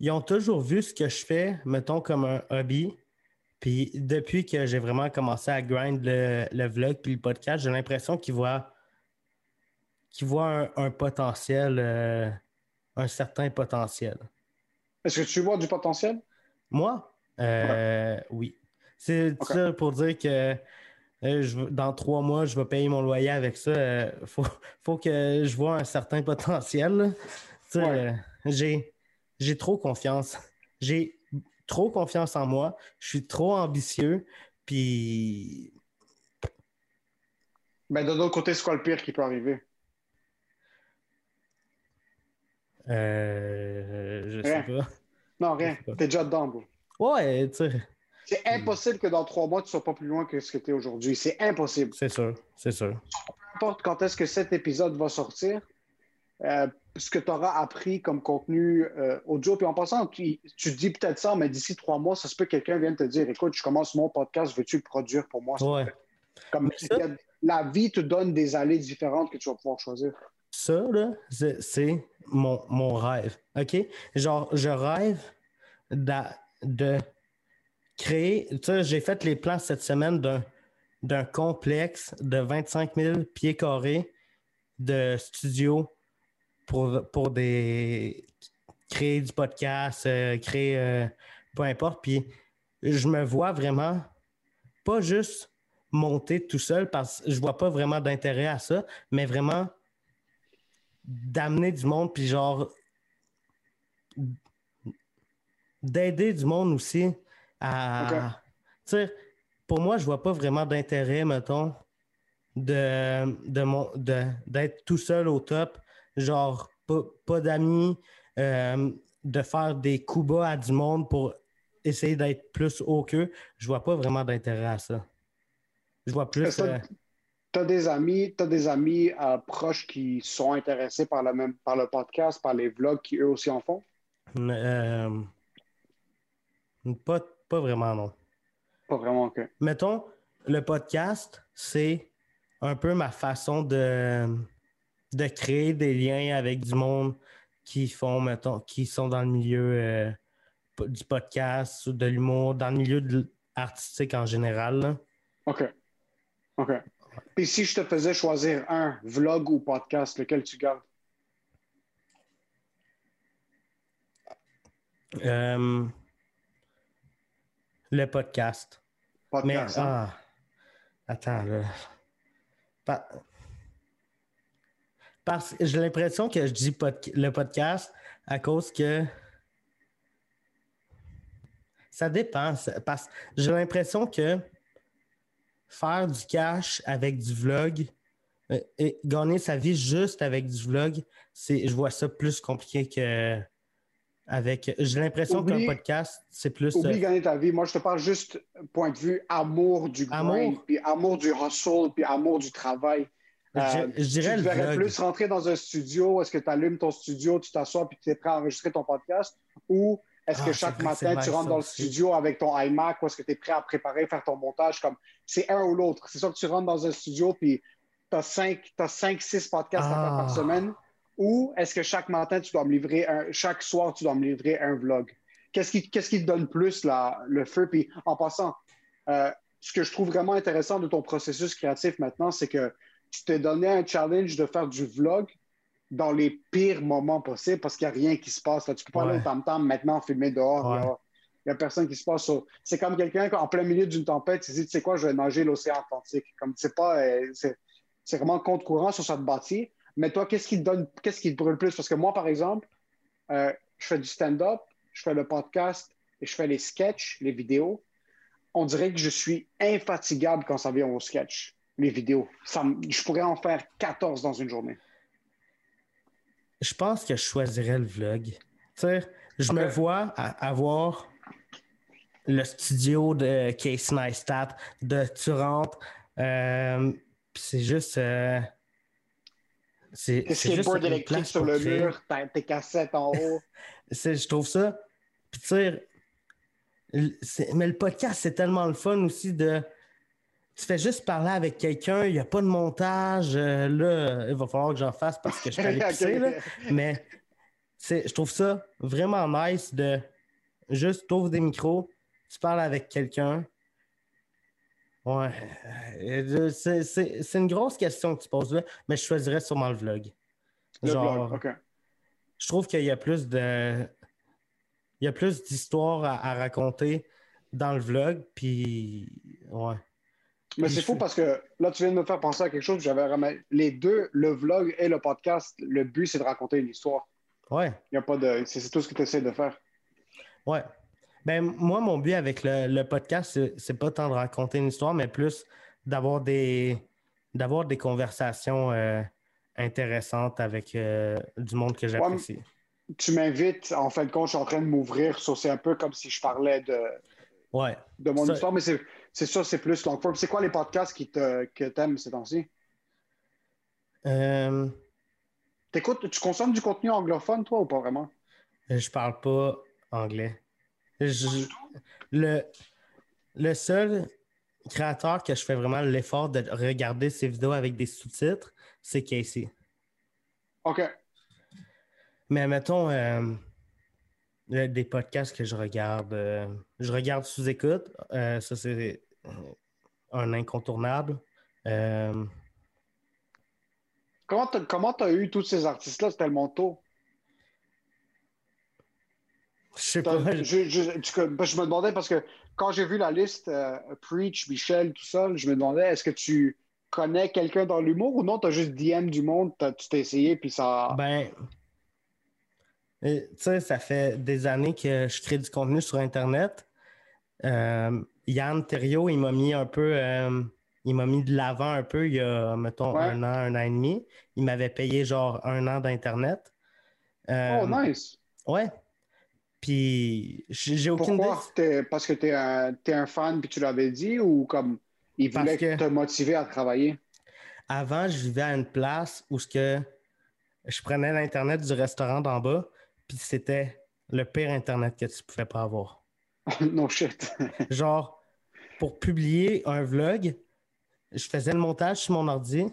ils ont toujours vu ce que je fais, mettons, comme un hobby. Puis depuis que j'ai vraiment commencé à grind le, vlog puis le podcast, j'ai l'impression qu'ils voient, voient un, potentiel, euh, un certain potentiel.
Est-ce que tu vois du potentiel?
Moi? Euh, oui. C'est ça pour dire que euh, dans trois mois, je vais payer mon loyer avec ça. Il faut, que je vois un certain potentiel. J'ai j'ai trop confiance. J'ai trop confiance en moi. Je suis trop ambitieux. Puis.
Mais ben, de l'autre côté, c'est quoi le pire qui peut arriver?
Euh, je sais pas.
Non, rien. T'es déjà dedans, bro.
Ouais, tu sais.
C'est impossible que dans trois mois, tu sois pas plus loin que ce que tu es aujourd'hui. C'est impossible.
C'est sûr, c'est sûr.
Peu importe quand est-ce que cet épisode va sortir, ce que tu auras appris comme contenu euh, audio. Puis en passant, tu, tu dis peut-être ça, mais d'ici trois mois, ça se peut que quelqu'un vienne te dire Écoute, je commence mon podcast, veux-tu le produire pour moi?
Ouais.
Comme la vie te donne des allées différentes que tu vas pouvoir choisir.
ça, là, c'est mon, mon rêve. OK? Genre, je rêve d'a- de, créer. Tu sais, j'ai fait les plans cette semaine d'un, d'un complexe de 25 000 pieds carrés de studio pour, pour des. créer du podcast, euh, créer. euh, peu importe. Puis je me vois vraiment pas juste monter tout seul parce que je vois pas vraiment d'intérêt à ça, mais vraiment d'amener du monde, puis genre d'aider du monde aussi à.
Ok.
Tu sais, pour moi, je vois pas vraiment d'intérêt, mettons, de, de mon, de, d'être tout seul au top, genre pas, pas d'amis, euh, de faire des coups bas à du monde pour essayer d'être plus haut qu'eux. Je vois pas vraiment d'intérêt à ça. Je vois plus. Euh,
Tu as des amis, t'as des amis euh, proches qui sont intéressés par le même par le podcast, par les vlogs qui eux aussi en font?
euh, pas, pas vraiment, non.
Pas vraiment, ok.
mettons, le podcast, c'est un peu ma façon de, de créer des liens avec du monde qui font, mettons, qui sont dans le milieu euh, du podcast ou de l'humour, dans le milieu de artistique en général. là.
OK. OK. Puis si je te faisais choisir un, vlog ou podcast, lequel tu gardes?
Euh, le podcast. Mais,
Podcast. hein?
ah, attends, là. Pa- Parce que j'ai l'impression que je dis pod- le podcast à cause que ça dépend. Parce que j'ai l'impression que faire du cash avec du vlog euh, et gagner sa vie juste avec du vlog, c'est, je vois ça plus compliqué que avec. J'ai l'impression qu'un
Oublie-
podcast, c'est plus.
Oublie
euh,
gagner ta vie. Moi, je te parle juste point de vue amour du
Amour.
puis amour du hustle, puis amour du travail.
Je,
Euh,
je dirais
tu
le
plus rentrer dans un studio, est-ce que tu allumes ton studio, tu t'assois puis tu es prêt à enregistrer ton podcast, ou est-ce
Ah,
que
c'est
chaque matin tu rentres dans le
aussi.
studio avec ton iMac, ou est-ce que tu es prêt à préparer, faire ton montage, comme c'est un ou l'autre. C'est sûr que tu rentres dans un studio puis tu as 5, t'as cinq, six podcasts à faire
Ah.
par semaine, ou est-ce que chaque matin tu dois me livrer un, chaque soir tu dois me livrer un vlog? Qu'est-ce qui, qu'est-ce qui te donne plus le feu? Puis en passant, euh, ce que je trouve vraiment intéressant de ton processus créatif maintenant, c'est que tu t'es donné un challenge de faire du vlog dans les pires moments possibles parce qu'il n'y a rien qui se passe. Là. Tu peux pas aller au tam-tam maintenant filmer dehors.
Ouais.
Il n'y a, personne qui se passe. sur- C'est comme quelqu'un en plein milieu d'une tempête, tu dis, tu sais quoi, je vais nager l'océan Atlantique. Comme c'est pas. euh, c'est, c'est vraiment contre courant sur cette bâtie. Mais toi, qu'est-ce qui te donne, qu'est-ce qui te brûle plus? Parce que moi, par exemple, euh, je fais du stand-up, je fais le podcast et je fais les sketchs, les vidéos. On dirait que je suis infatigable quand ça vient au sketch, les vidéos. Ça je pourrais en faire 14 dans une journée.
Je pense que je choisirais le vlog. Tu sais, je me vois avoir le studio de Casey Neistat, de tu rentres, euh, c'est juste. euh, c'est
électriques
place
sur le
créer.
mur, tes cassettes en haut.
Je trouve ça. Puis tu sais, mais le podcast, c'est tellement le fun aussi de. Tu fais juste parler avec quelqu'un, il n'y a pas de montage. euh, là, il va falloir que j'en fasse parce que je suis allé pisser, là. Mais je trouve ça vraiment nice de juste t'ouvres des micros, tu parles avec quelqu'un. Ouais. Euh, C'est une grosse question que tu poses là, mais je choisirais sûrement le vlog.
Le
Genre,
blog, OK.
je trouve qu'il y a plus de. Il y a plus d'histoires à, à raconter dans le vlog, puis. Ouais.
Mais c'est fou parce que là, tu viens de me faire penser à quelque chose. J'avais remarqué- les deux, le vlog et le podcast, le but, c'est de raconter une histoire.
Ouais.
Il y a pas de. C'est tout ce que tu essaies de faire.
Ouais. Ben, moi, mon but avec le, le podcast, c'est- pas tant de raconter une histoire, mais plus d'avoir des d'avoir des conversations euh, intéressantes avec euh, du monde que j'apprécie.
Tu m'invites, en fin de compte, je suis en train de m'ouvrir sur. C'est un peu comme si je parlais de,
Ouais.
de mon
Ça-
histoire, mais c'est c'est ça, c'est plus long form. C'est quoi les podcasts qui te, que t'aimes ces temps-ci?
Euh,
T'écoutes, tu consommes du contenu anglophone, toi, ou pas vraiment?
je parle pas anglais. Je- le, le seul créateur que je fais vraiment l'effort de regarder ses vidéos avec des sous-titres, c'est Casey.
OK.
Mais mettons, euh, des podcasts que je regarde, euh, je regarde sous écoute. Euh, ça, c'est un incontournable.
Comment tu as eu tous ces artistes-là? C'était tellement tôt.
Je sais pas.
Je, je, me demandais parce que quand j'ai vu la liste Preach, Michel, tout ça, je me demandais est-ce que tu connais quelqu'un dans l'humour ou non, tu as juste DM du monde, tu t'es essayé puis ça.
Ben. Tu sais, ça fait des années que je crée du contenu sur Internet. Euh, Yann Thériault, il m'a mis un peu. Euh, il m'a mis de l'avant un peu il y a, mettons, un an, un an et demi. Il m'avait payé genre un an d'Internet.
Euh, oh, nice!
Ouais. Puis j'ai aucune
Pourquoi? Parce que tu es, es, un fan puis tu l'avais dit ou comme il voulait te motiver à travailler?
Avant, je vivais à une place où ce que je prenais l'Internet du restaurant d'en bas, puis c'était le pire Internet que tu pouvais pas avoir.
no shit.
Genre, pour publier un vlog, je faisais le montage sur mon ordi,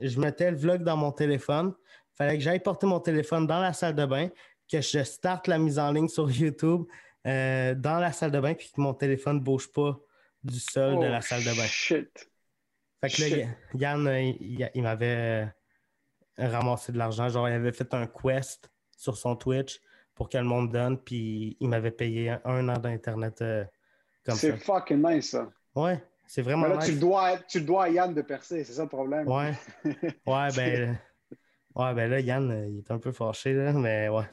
je mettais le vlog dans mon téléphone, il fallait que j'aille porter mon téléphone dans la salle de bain, que je starte la mise en ligne sur YouTube euh, dans la salle de bain, puis que mon téléphone ne bouge pas du sol de la oh, salle de bain.
Shit.
Fait que là, Yann, il, m'avait euh, ramassé de l'argent. Genre, il avait fait un quest sur son Twitch pour que le monde donne, puis il m'avait payé un, an d'Internet euh, comme ça.
C'est fucking nice, ça.
Ouais, c'est vraiment
là, Tu le, dois, tu dois à Yann de percer, c'est ça le problème.
Ouais. Ouais, ben. ouais, ben là, Yann, il est un peu fâché, là, mais ouais.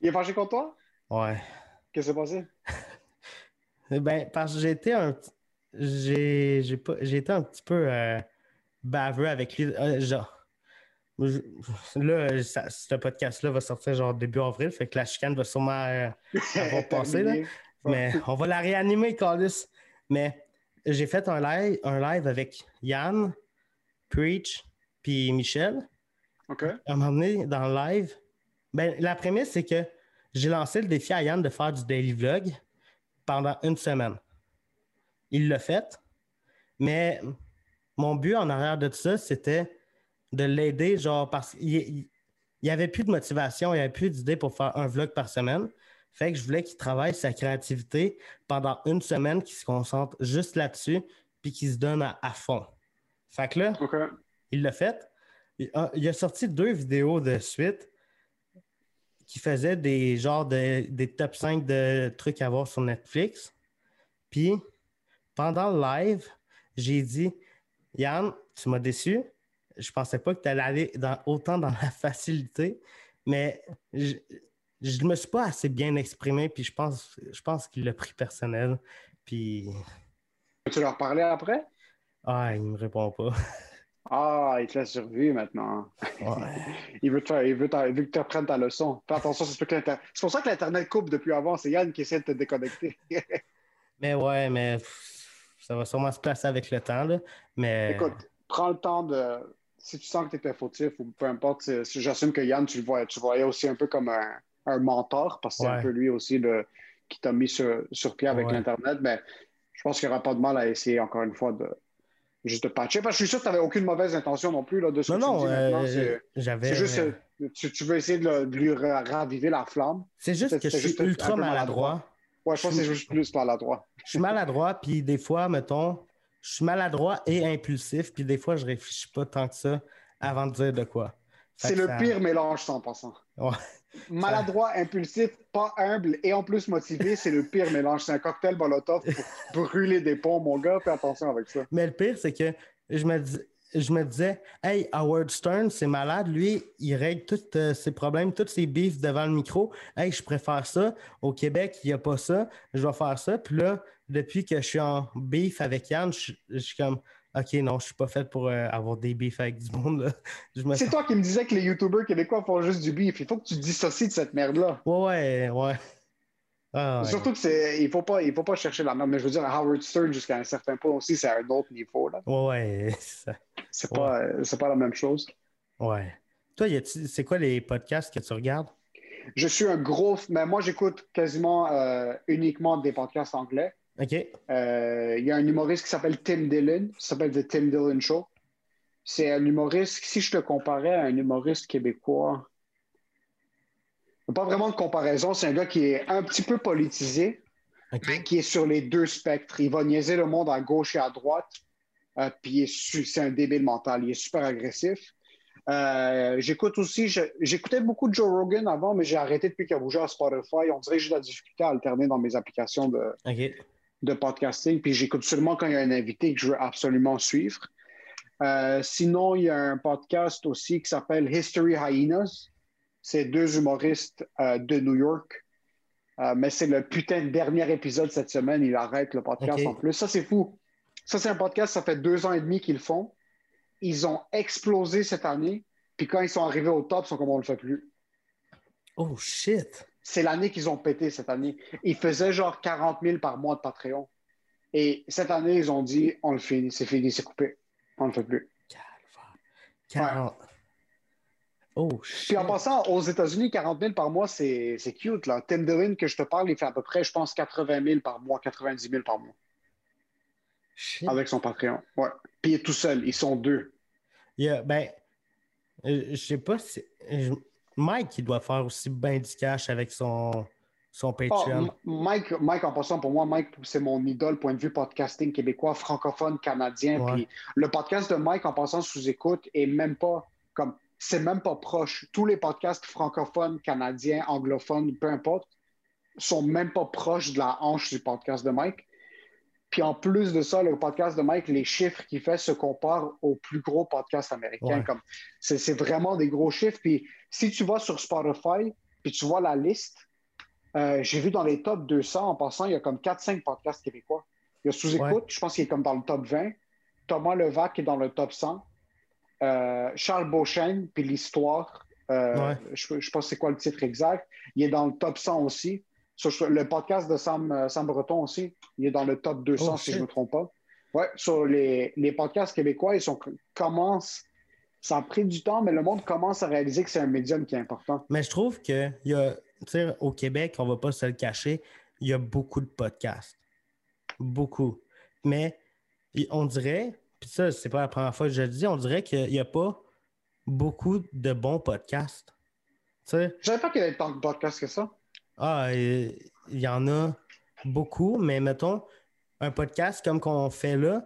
Il est fâché contre toi?
Ouais.
Qu'est-ce qui s'est passé?
Ben, parce que j'ai été un j'ai été un petit peu euh, baveux avec lui. Euh, genre, là, ce podcast-là va sortir genre début avril, fait que la chicane va sûrement euh, avoir passé. Là. Mais on va la réanimer, Carlos. Mais j'ai fait un live, un live avec Yann, Preach, puis Michel.
OK.
À un moment donné, dans le live, ben, la prémisse, c'est que j'ai lancé le défi à Yann de faire du daily vlog pendant une semaine. Il l'a fait, mais mon but en arrière de tout ça, c'était de l'aider, genre, parce qu'il n'y avait plus de motivation, il n'y avait plus d'idées pour faire un vlog par semaine. Fait que je voulais qu'il travaille sa créativité pendant une semaine, qu'il se concentre juste là-dessus, puis qu'il se donne à, fond. Fait que là, il l'a fait. Il a, sorti deux vidéos de suite qui faisaient des genres de, des top 5 de trucs à voir sur Netflix. Puis, pendant le live, j'ai dit Yann, tu m'as déçu. Je pensais pas que tu allais aller autant dans la facilité, mais je ne me suis pas assez bien exprimé, puis je pense, je pense qu'il l'a pris personnel. Puis.
Tu leur parlais après?
Ah, il me répond pas.
Ah, il te laisse survie maintenant. il, veut te il, veut que tu apprennes ta leçon. Fais attention, c'est pour ça que l'Internet coupe depuis avant. C'est Yann qui essaie de te déconnecter.
mais ouais, mais ça va sûrement se placer avec le temps. Là. Mais...
Écoute, prends le temps de. Si tu sens que tu étais fautif ou peu importe, j'assume que Yann, tu le voyais, tu voyais aussi un peu comme un, mentor parce que c'est un peu lui aussi le, qui t'a mis sur, sur pied avec l'Internet. Mais je pense qu'il n'y aura pas de mal à essayer encore une fois de juste de patcher. Parce que je suis sûr que tu n'avais aucune mauvaise intention non plus là, de ce
non, que non, tu dis euh, J'avais.
C'est juste tu, tu, veux essayer de, lui raviver la flamme.
C'est juste que je suis ultra maladroit.
Ouais, je pense que c'est juste plus maladroit.
Je suis maladroit, puis des fois, mettons, je suis maladroit et impulsif, puis des fois, je réfléchis pas tant que ça avant de dire de quoi.
C'est le pire mélange, en passant.
Ouais.
Maladroit, impulsif, pas humble et en plus motivé, c'est le pire mélange. C'est un cocktail Molotov pour brûler des ponts, mon gars. Fais attention avec ça.
Mais le pire, c'est que je me, dis, je me disais, hey, Howard Stern, c'est malade. Lui, il règle tous euh, ses problèmes, tous ses bifs devant le micro. Hey, je préfère ça. Au Québec, il n'y a pas ça. Je vais faire ça. Puis là, depuis que je suis en beef avec Yann, je suis comme, OK, non, je suis pas fait pour euh, avoir des beefs avec du monde.
C'est toi qui me disais que les YouTubers québécois font juste du beef. Il faut que tu dissocies de cette merde-là.
Ouais, ouais,
ah, ouais. Surtout que c'est. Il faut pas, il faut pas chercher la merde. Mais je veux dire, Howard Stern, jusqu'à un certain point aussi, c'est un autre niveau. Là.
Ouais,
C'est pas, pas la même chose.
Ouais. Toi, c'est quoi les podcasts que tu regardes?
Je suis un gros. Mais moi, j'écoute quasiment euh, uniquement des podcasts anglais.
OK.
Euh, il y a un humoriste qui s'appelle Tim Dillon. Ça s'appelle The Tim Dillon Show. C'est un humoriste, si je te comparais à un humoriste québécois, pas vraiment de comparaison, c'est un gars qui est un petit peu politisé,
Ok.
qui est sur les deux spectres. Il va niaiser le monde à gauche et à droite, euh, puis c'est un débile mental, il est super agressif. Euh, J'écoute aussi, j'écoutais beaucoup de Joe Rogan avant, mais j'ai arrêté depuis qu'il a bougé à Spotify. On dirait que j'ai de la difficulté à alterner dans mes applications de. De podcasting, puis j'écoute seulement quand il y a un invité que je veux absolument suivre. Euh, sinon, il y a un podcast aussi qui s'appelle History Hyenas. C'est deux humoristes euh, de New York. Euh, mais c'est le putain de dernier épisode cette semaine. Il arrête le podcast en plus. Ça, c'est fou. Ça, c'est un podcast, ça fait deux ans et demi qu'ils le font. Ils ont explosé cette année. Puis quand ils sont arrivés au top, ils sont comme on le fait plus.
Oh shit.
C'est l'année qu'ils ont pété cette année. Ils faisaient genre 40 000 par mois de Patreon. Et cette année, ils ont dit on le finit, c'est fini, c'est coupé. On le fait plus.
40. Oh shit.
Puis en passant, aux États-Unis, 40 000 par mois, c'est c'est cute. Là. Tim Dillon, que je te parle, il fait à peu près, je pense, 80 000 par mois, 90 000 par mois
Shit.
avec son Patreon. Ouais. Puis il est tout seul, ils sont deux.
Il y a- ben, euh, je sais pas si. Mike, il doit faire aussi bien du cash avec son, son
Ah,
Patreon.
Mike, Mike, en passant, pour moi, Mike, c'est mon idole, point de vue podcasting québécois, francophone, canadien.
Ouais.
Puis le podcast de Mike, en passant sous écoute, est même pas comme. C'est même pas proche. Tous les podcasts francophones, canadiens, anglophones, peu importe, sont même pas proches de la hanche du podcast de Mike. Puis en plus de ça, le podcast de Mike, les chiffres qu'il fait se comparent aux plus gros podcasts américains.
Ouais.
Comme c'est vraiment des gros chiffres. Puis si tu vas sur Spotify, puis tu vois la liste, euh, j'ai vu dans les top 200, en passant, il y a comme 4-5 podcasts québécois. Il y a Sous-Écoute,
Ouais.
je pense qu'il est comme dans le top 20. Thomas Levac est dans le top 100. Euh, Charles Beauchesne, puis l'histoire. euh,
Ouais.
Je ne sais pas c'est quoi le titre exact. Il est dans le top 100 aussi. Sur le podcast de Sam, euh, Sam Breton aussi, il est dans le top 200,
Oh,
si je ne me trompe pas. Ouais, sur les, les podcasts québécois, ils sont, commencent. Ça a pris du temps, mais le monde commence à réaliser que c'est un médium qui est important.
Mais je trouve que y a, au Québec, on va pas se le cacher, il y a beaucoup de podcasts. Beaucoup. Mais on dirait, puis ça, c'est pas la première fois que je le dis, on dirait qu'il n'y a pas beaucoup de bons podcasts.
Je savais pas qu'il y avait tant de podcasts que ça.
Ah, il y en a beaucoup, mais mettons, un podcast comme qu'on fait là,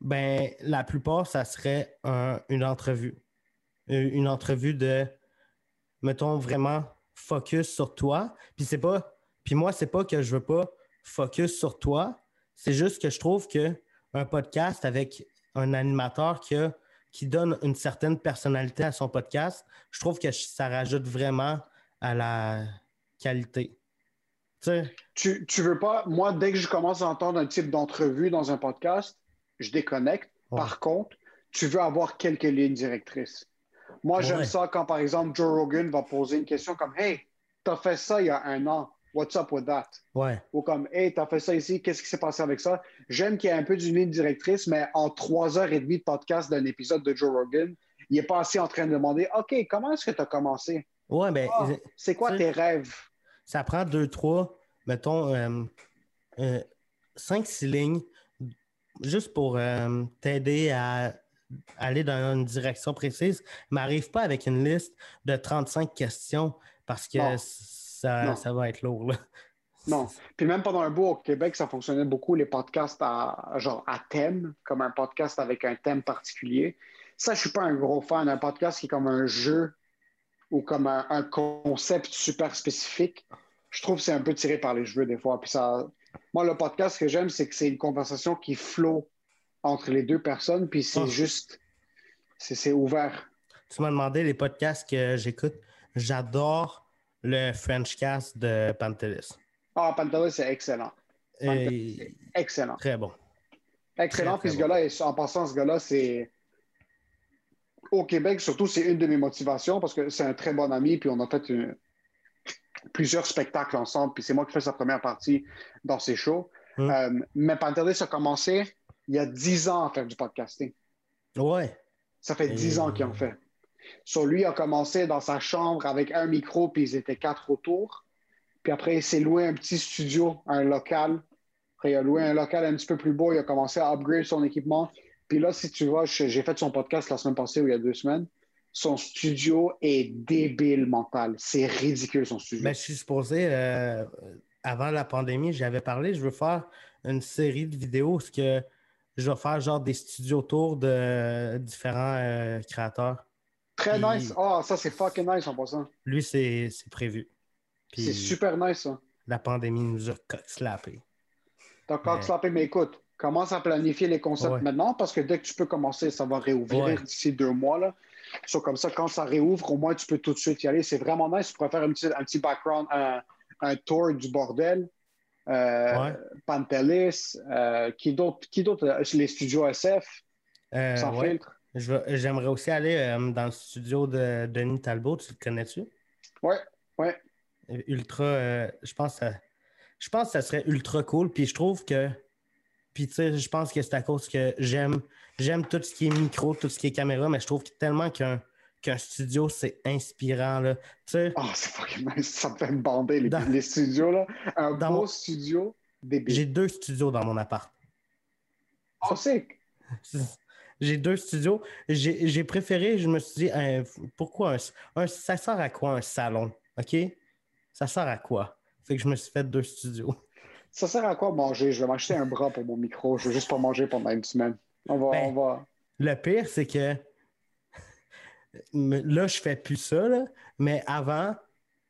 ben, la plupart, ça serait un- une entrevue. Euh, Une entrevue de, mettons, vraiment focus sur toi. Puis c'est pas, puis moi, c'est pas que je veux pas focus sur toi, c'est juste que je trouve que un podcast avec un animateur qui, qui donne une certaine personnalité à son podcast, je trouve que ça rajoute vraiment à la qualité. Tu sais,
Tu, tu veux pas, moi, dès que je commence à entendre un type d'entrevue dans un podcast, je déconnecte.
Ouais.
Par contre, tu veux avoir quelques lignes directrices. Moi, j'aime ça quand, par exemple, Joe Rogan va poser une question comme Hey, t'as fait ça il y a un an. What's up with that?
ouais.
Ou comme Hey, t'as fait ça ici, qu'est-ce qui s'est passé avec ça? J'aime qu'il y ait un peu d'une ligne directrice, mais en trois heures et demie de podcast d'un épisode de Joe Rogan, il n'est pas assis en train de demander OK, comment est-ce que tu as commencé?
Ouais, ben,
Ah, c'est quoi tes rêves?
Ça prend deux, trois, mettons, euh, euh, cinq, six lignes, juste pour euh, t'aider à aller dans une direction précise, mais arrive pas avec une liste de 35 questions parce que
Non.
ça,
Non.
ça va être lourd. là.
Non. Puis même pendant un bout au Québec, ça fonctionnait beaucoup, les podcasts à, genre à thème, comme un podcast avec un thème particulier. Ça, je suis pas un gros fan. Un podcast qui est comme un jeu ou comme un, un concept super spécifique, je trouve que c'est un peu tiré par les cheveux des fois. Puis ça, moi, le podcast que j'aime, c'est que c'est une conversation qui flot entre les deux personnes, puis c'est
Ah.
juste, c'est ouvert.
Tu m'as demandé les podcasts que j'écoute. J'adore le Frenchcast de Pantelis.
Ah, Pantelis, c'est excellent.
Et-
Excellent.
Très bon.
Excellent.
Très,
Puis ce gars-là, en passant, ce gars-là, c'est. Au Québec, surtout, c'est une de mes motivations parce que c'est un très bon ami. Puis on a fait une- plusieurs spectacles ensemble. Puis c'est moi qui fais sa première partie dans ses shows.
Mm.
Euh, mais Pantelis a commencé il y a 10 ans à faire du podcasting.
Ouais.
Ça fait 10 ans qu'il en fait. Sur lui, il a commencé dans sa chambre avec un micro, puis ils étaient quatre autour. Puis après, il s'est loué un petit studio, un local. Après, il a loué un local un petit peu plus beau. Il a commencé à upgrade son équipement. Puis là, si tu vois, j'ai fait son podcast la semaine passée ou il y a deux semaines. Son studio est débile mental. C'est ridicule, son studio.
Mais je suis supposé, euh, avant la pandémie, j'avais parlé, je veux faire une série de vidéos ce que je vais faire genre des studios autour de différents euh, créateurs.
Très nice. Ah, ça, c'est fucking nice en passant.
Lui, c'est prévu.
C'est super nice, ça.
La pandémie nous a cock-slappé.
T'as cock-slappé, mais écoute, commence à planifier les concepts maintenant parce que dès que tu peux commencer, ça va réouvrir d'ici deux mois. Là. comme ça, quand ça réouvre, au moins, tu peux tout de suite y aller. C'est vraiment nice. Tu pourrais faire un petit, un petit background, un, tour du bordel. Euh, Pantelis, euh, qui d'autre? Euh, les studios SF,
euh, sans filtre. J'aimerais aussi aller dans le studio de Denis Talbot. Tu le connais-tu?
Oui, oui.
Ultra, je pense, je pense que ça serait ultra cool. Puis je trouve que puis, tu sais, je pense que c'est à cause que j'aime j'aime tout ce qui est micro, tout ce qui est caméra, mais je trouve tellement qu'un qu'un studio, c'est inspirant. Là. Tu sais,
oh, c'est fucking. Ça me fait me bander, les, studios. Là. Un beau studio,
J'ai deux studios dans mon appart.
Oh, c'est...
J'ai deux studios. J'ai préféré, je me suis dit, pourquoi un, ça sert à quoi un salon? OK? Ça sert à quoi? Fait que je me suis fait deux studios.
Ça sert à quoi manger? Je vais m'acheter un bras pour mon micro. Je vais juste pas manger pendant une semaine. On va. Ben, on va...
Le pire, c'est que là, je fais plus ça, mais avant,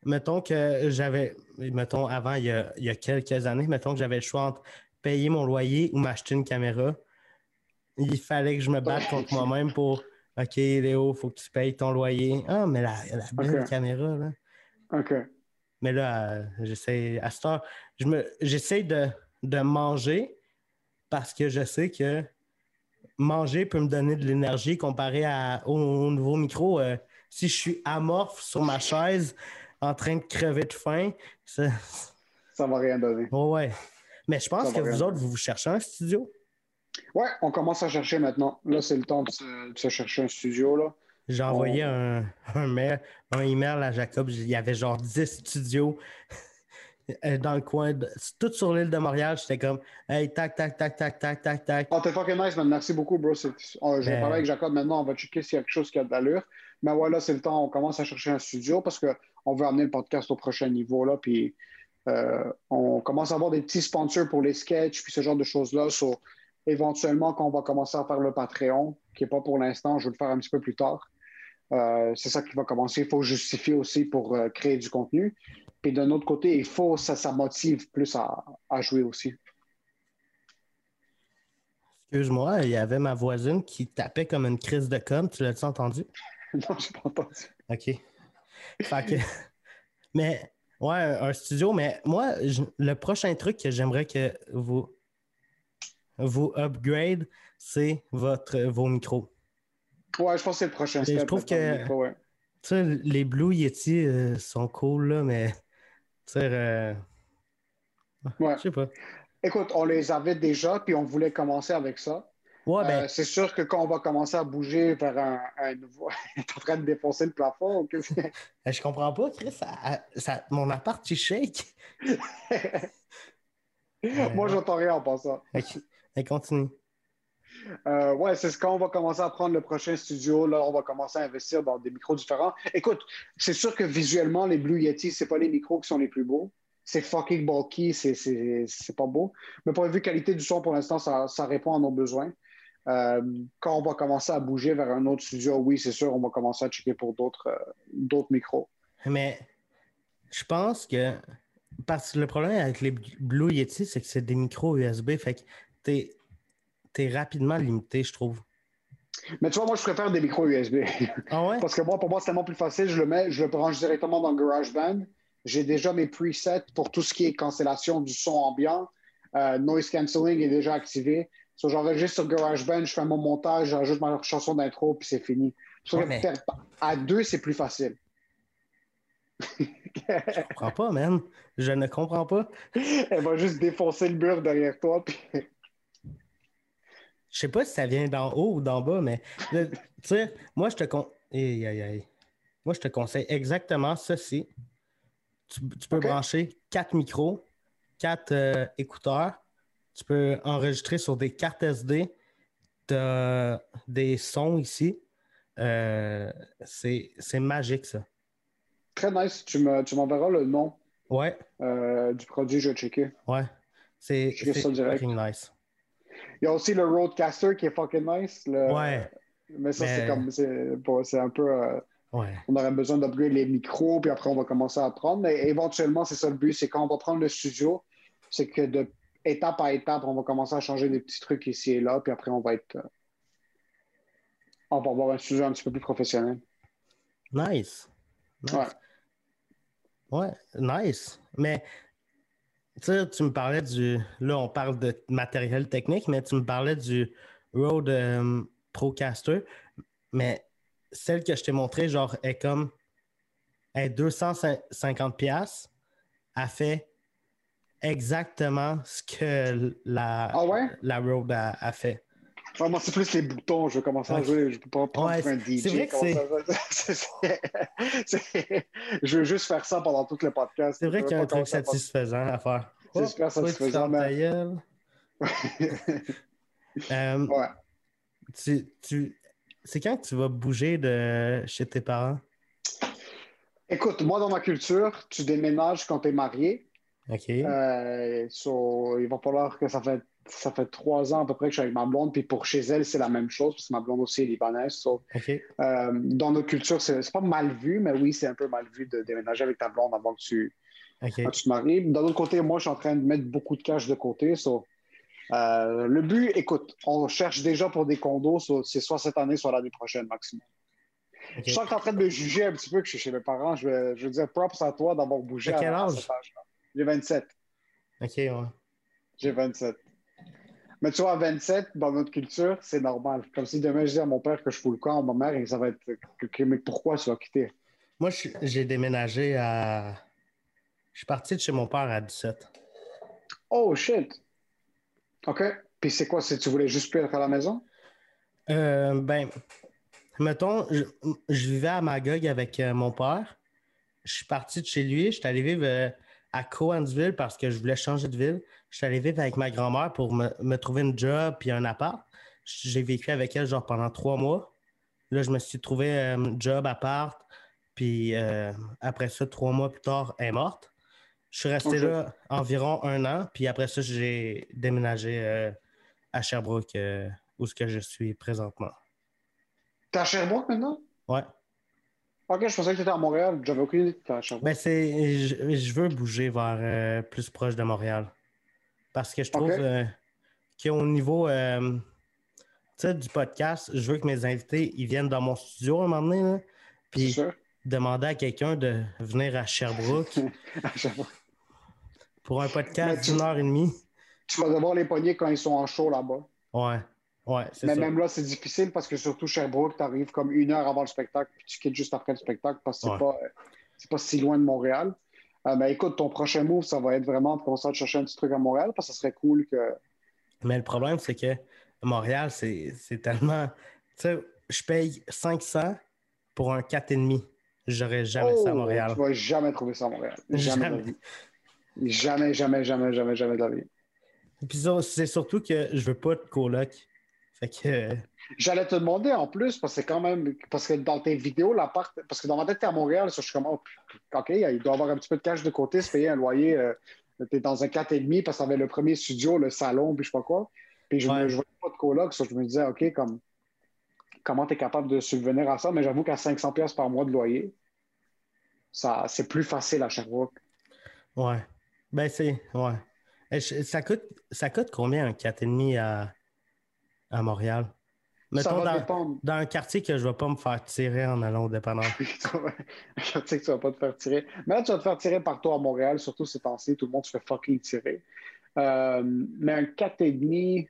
mettons que j'avais. Mettons, avant, il y, a, quelques années, mettons que j'avais le choix entre payer mon loyer ou m'acheter une caméra. Il fallait que je me batte contre moi-même pour OK, Léo, il faut que tu payes ton loyer. Ah, mais la, la belle caméra, là.
OK.
Mais là, j'essaie, à ce je me, j'essaie de, manger parce que je sais que manger peut me donner de l'énergie comparé à, au, nouveau micro. Euh, si je suis amorphe sur ma chaise en train de crever de faim, ça.
Ça va rien donner.
ouais. Mais je pense que vous autres, vous, vous cherchez un studio?
Ouais, on commence à chercher maintenant. Là, c'est le temps de se, chercher un studio. Là.
J'ai envoyé un, un, mail, un email à Jacob. Il y avait genre 10 studios euh, dans le coin, tout sur l'île de Montréal. J'étais comme, hey, tac, tac, tac, tac, tac, tac, tac.
Oh, t'es fucking nice, man. Merci beaucoup, bro. je vais ben parler avec Jacob maintenant. On va checker s'il y a quelque chose qui a de l'allure. Mais voilà, c'est le temps. On commence à chercher un studio parce qu'on veut amener le podcast au prochain niveau. Là, puis euh, on commence à avoir des petits sponsors pour les sketchs, puis ce genre de choses-là. éventuellement, quand on va commencer à faire le Patreon, qui n'est pas pour l'instant, je vais le faire un petit peu plus tard. Euh, c'est ça qui va commencer. Il faut justifier aussi pour euh, créer du contenu. Puis d'un autre côté, il faut, ça, ça motive plus à, jouer aussi.
Excuse-moi, il y avait ma voisine qui tapait comme une crise de com. Tu l'as-tu entendu?
non, je n'ai pas entendu.
OK. mais, ouais, un studio, mais moi, le prochain truc que j'aimerais que vous, vous upgrade, c'est votre, vos micros.
Ouais, je pense que c'est le prochain step.
Je trouve que les Blue Yeti euh, sont cool, là, mais euh...
ouais.
je sais pas.
Écoute, on les avait déjà, puis on voulait commencer avec ça.
Ouais, ben...
Euh, c'est sûr que quand on va commencer à bouger vers un, nouveau. est en train de défoncer le plafond.
Euh, je comprends pas, Chris. Ça, mon appart, il shake.
Moi, j'entends rien en passant.
Ok, continue.
Euh, ouais, c'est quand on va commencer à prendre le prochain studio. Là, on va commencer à investir dans des micros différents. Écoute, c'est sûr que visuellement, les Blue Yeti, c'est pas les micros qui sont les plus beaux. C'est fucking bulky, c'est pas beau. Mais pour la vue qualité du son, pour l'instant, ça, ça, répond à nos besoins. Euh, quand on va commencer à bouger vers un autre studio, oui, c'est sûr, on va commencer à checker pour d'autres euh, micros.
Mais je pense que parce que le problème avec les Blue Yeti, c'est que c'est des micros USB. Fait que t'es rapidement limité, je trouve.
Mais tu vois, moi, je préfère des micros USB.
Ah ouais?
Parce que moi, pour moi, c'est tellement plus facile. Je le mets, je le branche directement dans GarageBand. J'ai déjà mes presets pour tout ce qui est cancellation du son ambiant. Euh, noise cancelling est déjà activé. So, J'enregistre sur GarageBand, je fais mon montage, j'ajoute ma chanson d'intro, puis c'est fini. À deux, c'est plus facile.
je comprends pas, man. Je ne comprends pas.
Elle va juste défoncer le mur derrière toi, puis
je sais pas si ça vient d'en haut ou d'en bas, mais tu sais, moi je te con... Moi, je te conseille exactement ceci. Tu, peux brancher quatre micros, quatre euh, écouteurs. Tu peux enregistrer sur des cartes SD. t'as des sons ici. Euh, c'est magique, ça.
Très nice. Tu me- tu m'enverras le nom
Ouais,
euh, du produit, je vais checker.
ouais. C'est fucking nice.
Il y a aussi le Roadcaster qui est fucking nice. le-
Ouais,
Mais ça,
Mais-
c'est comme. C'est un peu. euh,
ouais.
on aurait besoin d'upgrade les micros, puis après, on va commencer à apprendre. Mais éventuellement, c'est ça le but. C'est quand on va prendre le studio, c'est que de étape à étape, on va commencer à changer des petits trucs ici et là, puis après, on va être. euh, on va avoir un studio un petit peu plus professionnel.
Nice. Nice.
Ouais.
Ouais, nice. Mais tu sais, tu me parlais du. Là, on parle de matériel technique, mais tu me parlais du Rode euh, Procaster. Mais celle que je t'ai montrée, genre, est comme. Est 250$. piastres. Elle fait exactement ce que la,
Ah ouais?
la Rode a, a fait.
Moi, c'est plus les boutons. Je vais commencer à jouer. Je peux pas prendre
Ouais,
un DJ.
c'est vrai que
c'est- Je veux juste faire ça pendant tout le podcast.
C'est vrai qu'il y a un truc satisfaisant à faire.
C'est
Oh,
super satisfaisant, mais-.
Euh,
Ouais.
tu, tu- c'est quand tu vas bouger de chez tes parents?
Écoute, moi, dans ma culture, tu déménages quand tu es marié.
OK.
Euh, so, il va falloir que ça fait, ça fait trois ans à peu près que je suis avec ma blonde. Puis pour chez elle, c'est la même chose, parce que ma blonde aussi est libanaise. So, euh, dans notre culture, c'est pas mal vu, mais oui, c'est un peu mal vu de déménager avec ta blonde avant que tu, tu te maries. D'un autre côté, moi, je suis en train de mettre beaucoup de cash de côté. so, euh, le but, écoute, on cherche déjà pour des condos. so, c'est soit cette année, soit l'année prochaine maximum. Je suis en train de me juger un petit peu que je suis chez mes parents. Je veux, je veux dire props à toi d'avoir bougé
quel
à, à
âge?
J'ai 27.
OK, ouais.
J'ai 27. Mais tu vois, à 27, dans notre culture, c'est normal. Comme si demain je dis à mon père que je fous le camp, ma mère, et ça va être Mais pourquoi tu vas quitter?
Moi, j'ai déménagé à. Je suis parti de chez mon père à 17.
Oh shit! OK. Puis c'est quoi? C'est tu voulais juste plus être à la maison?
Euh, ben, mettons, je, je vivais à Magog avec euh, mon père. Je suis parti de chez lui. Je suis allé vivre euh, à Coansville parce que je voulais changer de ville. Je suis allé vivre avec ma grand-mère pour me, me trouver une job puis un appart. J'ai vécu avec elle genre pendant trois mois. Là, je me suis trouvé un job, appart. Puis euh, après ça, trois mois plus tard, elle est morte. Je suis resté là environ un an. Puis après ça, j'ai déménagé euh, à Sherbrooke, euh, où ce que je suis présentement.
T'es à Sherbrooke maintenant?
Ouais.
OK, je pensais que t'étais à Montréal. J'avais aucune idée que t'étais à Sherbrooke.
Ben. Je, je veux bouger vers euh, plus proche de Montréal. Parce que je trouve euh, qu'au niveau euh, du podcast, je veux que mes invités ils viennent dans mon studio à un moment donné. là, puis demander à quelqu'un de venir à Sherbrooke
À Sherbrooke.
pour un podcast d'une heure et demie.
Tu vas devoir les pogner quand ils sont en show là-bas.
Ouais. Ouais,
Mais
ça.
même là, c'est difficile parce que surtout Sherbrooke, tu arrives comme une heure avant le spectacle, puis tu quittes juste après le spectacle parce que c'est
Ouais.
pas, c'est pas si loin de Montréal. Euh, ben, écoute, ton prochain move, ça va être vraiment de commencer à te chercher un petit truc à Montréal parce que ça serait cool que.
Mais le problème, c'est que Montréal, c'est c'est tellement. Tu sais, je paye 500 pour un 4,5. J'aurais jamais ça à
Oh,
Montréal.
Tu vas jamais trouver ça à Montréal. Jamais. de la
Jamais.
vie. Jamais, jamais, jamais, jamais, jamais de la vie.
Puis ça, c'est surtout que je veux pas de coloc. Fait que.
J'allais te demander en plus, parce que c'est quand même. Parce que dans tes vidéos, l'appart. Parce que dans ma tête, t'es à Montréal, je suis comme. oh, OK, il doit avoir un petit peu de cash de côté, se payer un loyer. euh, t'es dans un 4,5 parce que t'avais le premier studio, le salon, puis je sais pas quoi. Puis je ne
Ouais.
voyais pas de coloc, ça, je me disais, OK, comme. Comment t'es capable de subvenir à ça? Mais j'avoue qu'à 500$ piastres par mois de loyer, ça, c'est plus facile à Sherbrooke.
Ouais. Ben, c'est. Ouais. Ça coûte, ça coûte combien un 4,5 à, à Montréal?
Ça
Mettons
va
dans,
dépendre.
dans un quartier que je vais pas me faire tirer en allant au dépanneur.
je sais que tu vas pas te faire tirer. Mais là, tu vas te faire tirer partout à Montréal, surtout ces temps-ci, tout le monde se fait fucking tirer. Euh, mais un 4,5,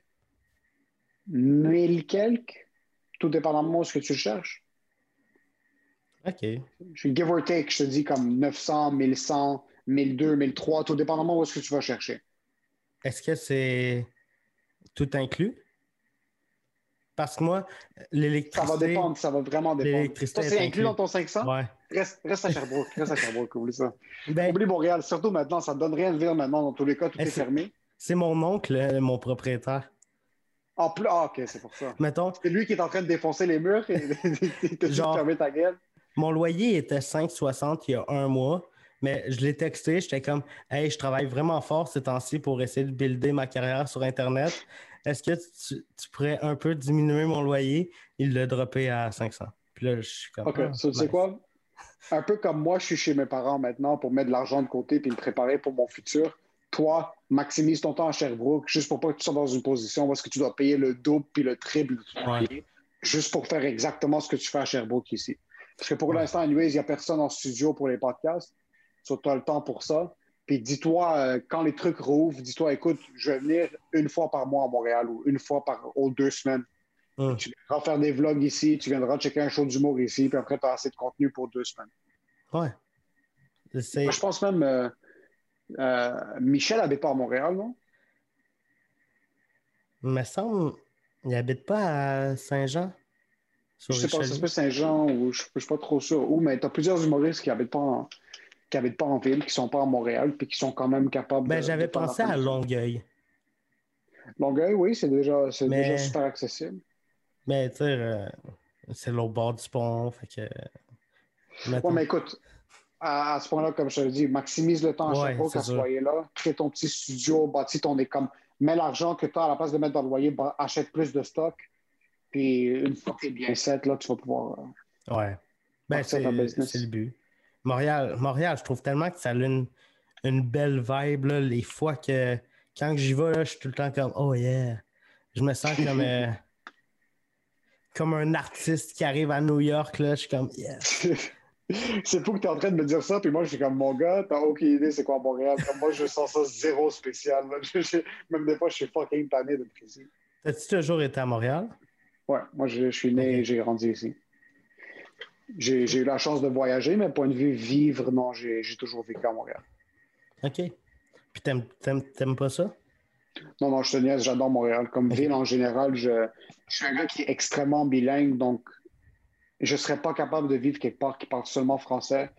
1000 quelques, tout dépendamment de ce que tu cherches.
OK.
Je suis give or take, je te dis comme 900, 1100, 1200, 1300, tout dépendamment de ce que tu vas chercher.
Est-ce que c'est tout inclus? Parce que moi,
Ça
l'électricité.
va dépendre, ça va vraiment dépendre.
L'électricité
c'est inclus dans ton 500?
Ouais.
Reste, reste à Sherbrooke, reste à Sherbrooke, oublie ça.
Ben,
Oublie Montréal, surtout maintenant, ça ne donne rien de vivre maintenant. Dans tous les cas, tout est fermé.
c'est mon oncle, euh, mon propriétaire.
En plus, ah, ok, c'est pour ça.
Mettons,
C'est lui qui est en train de défoncer les murs et te
Genre-
fermer ta gueule.
mon loyer était 5,60 il y a un mois, mais je l'ai texté, j'étais comme Hey, je travaille vraiment fort ces temps-ci pour essayer de builder ma carrière sur Internet. Est-ce que tu, tu pourrais un peu diminuer mon loyer? Il l'a droppé à 500. Puis là, je suis comme.
OK,
Ah,
tu sais quoi? Un peu comme moi, je suis chez mes parents maintenant pour mettre de l'argent de côté puis me préparer pour mon futur. Toi, maximise ton temps à Sherbrooke juste pour pas que tu sois dans une position où est-ce que tu dois payer le double puis le triple
Ouais.
juste pour faire exactement ce que tu fais à Sherbrooke ici. Parce que pour
Ouais.
l'instant, anyways, il n'y a personne en studio pour les podcasts. So, tu as le temps pour ça. Puis dis-toi, euh, quand les trucs rouvrent, dis-toi, écoute, je vais venir une fois par mois à Montréal ou une fois par aux deux semaines.
Hum.
Tu viendras faire des vlogs ici, tu viendras checker un show d'humour ici, puis après, tu as assez de contenu pour deux semaines.
Ouais. C'est-
Moi, je pense même, euh, euh, Michel n'habite pas à Montréal, non?
Il me semble, il habite pas à Saint-Jean.
Je sais pas, se
Richelieu.
peut Saint-Jean ou je ne suis pas trop sûr où, mais tu as plusieurs humoristes qui n'habitent pas, en- qui habitent pas en ville, qui sont pas à Montréal, puis qui sont quand même capables
Ben,
de-
j'avais pensé à. Longueuil.
Longueuil, oui, c'est déjà, c'est
Mais-
déjà super accessible.
Mais tu sais, euh, c'est l'autre bord du pont. Fait que.
Ouais, mais écoute, à, à ce point-là, comme je te l'ai dit, maximise le temps à chaque fois qu'à
ça.
soyez là, crée ton petit studio, bâtis ton école, mets l'argent que tu as à la place de mettre dans le loyer, bah, achète plus de stock. Puis une fois que tu es bien set, là, tu vas pouvoir. euh,
Ouais. Ben, c'est le but. Montréal, Montréal, je trouve tellement que ça a une, une belle vibe. Là, les fois que. Quand j'y vais, là, je suis tout le temps comme Oh yeah. Je me sens comme. euh, comme un artiste qui arrive à New York. Là, je suis comme Yeah.
c'est fou que tu es en train de me dire ça, puis moi, je suis comme mon gars, t'as aucune idée c'est quoi Montréal. Comme moi, je sens ça zéro spécial. même des fois, je suis fucking tanné d'être ici.
T'as-tu toujours été à Montréal?
Ouais, moi, je, je suis né et j'ai grandi ici. J'ai eu la chance de voyager, mais point de vue vivre, non, j'ai toujours vécu à Montréal.
OK. Puis t'aimes, pas ça?
Non, non, je te niaise, j'adore Montréal. Comme ville en général, je, je suis un gars qui est extrêmement bilingue, donc je ne serais pas capable de vivre quelque part qui parle seulement français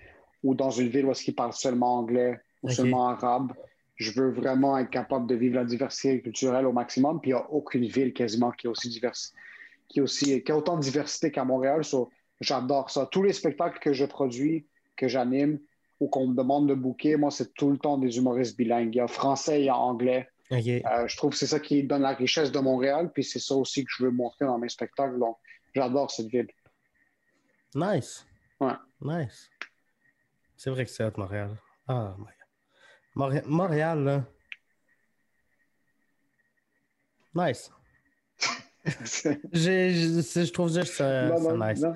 ou dans une ville où est-ce qu'il parle seulement anglais ou seulement arabe. Je veux vraiment être capable de vivre la diversité culturelle au maximum, puis il n'y a aucune ville quasiment qui est aussi diverse, qui, est aussi, qui a autant de diversité qu'à Montréal. So, J'adore ça. Tous les spectacles que je produis, que j'anime ou qu'on me demande de booker, moi, c'est tout le temps des humoristes bilingues. Il y a français, il y a anglais. Euh, je trouve que c'est ça qui donne la richesse de Montréal, puis c'est ça aussi que je veux montrer dans mes spectacles. Donc, j'adore cette ville.
Nice.
Ouais.
Nice. C'est vrai que c'est hot, Montréal. Ah, my God. Montréal, là. Nice. Je trouve juste ça,
non,
ça
non,
nice.
non.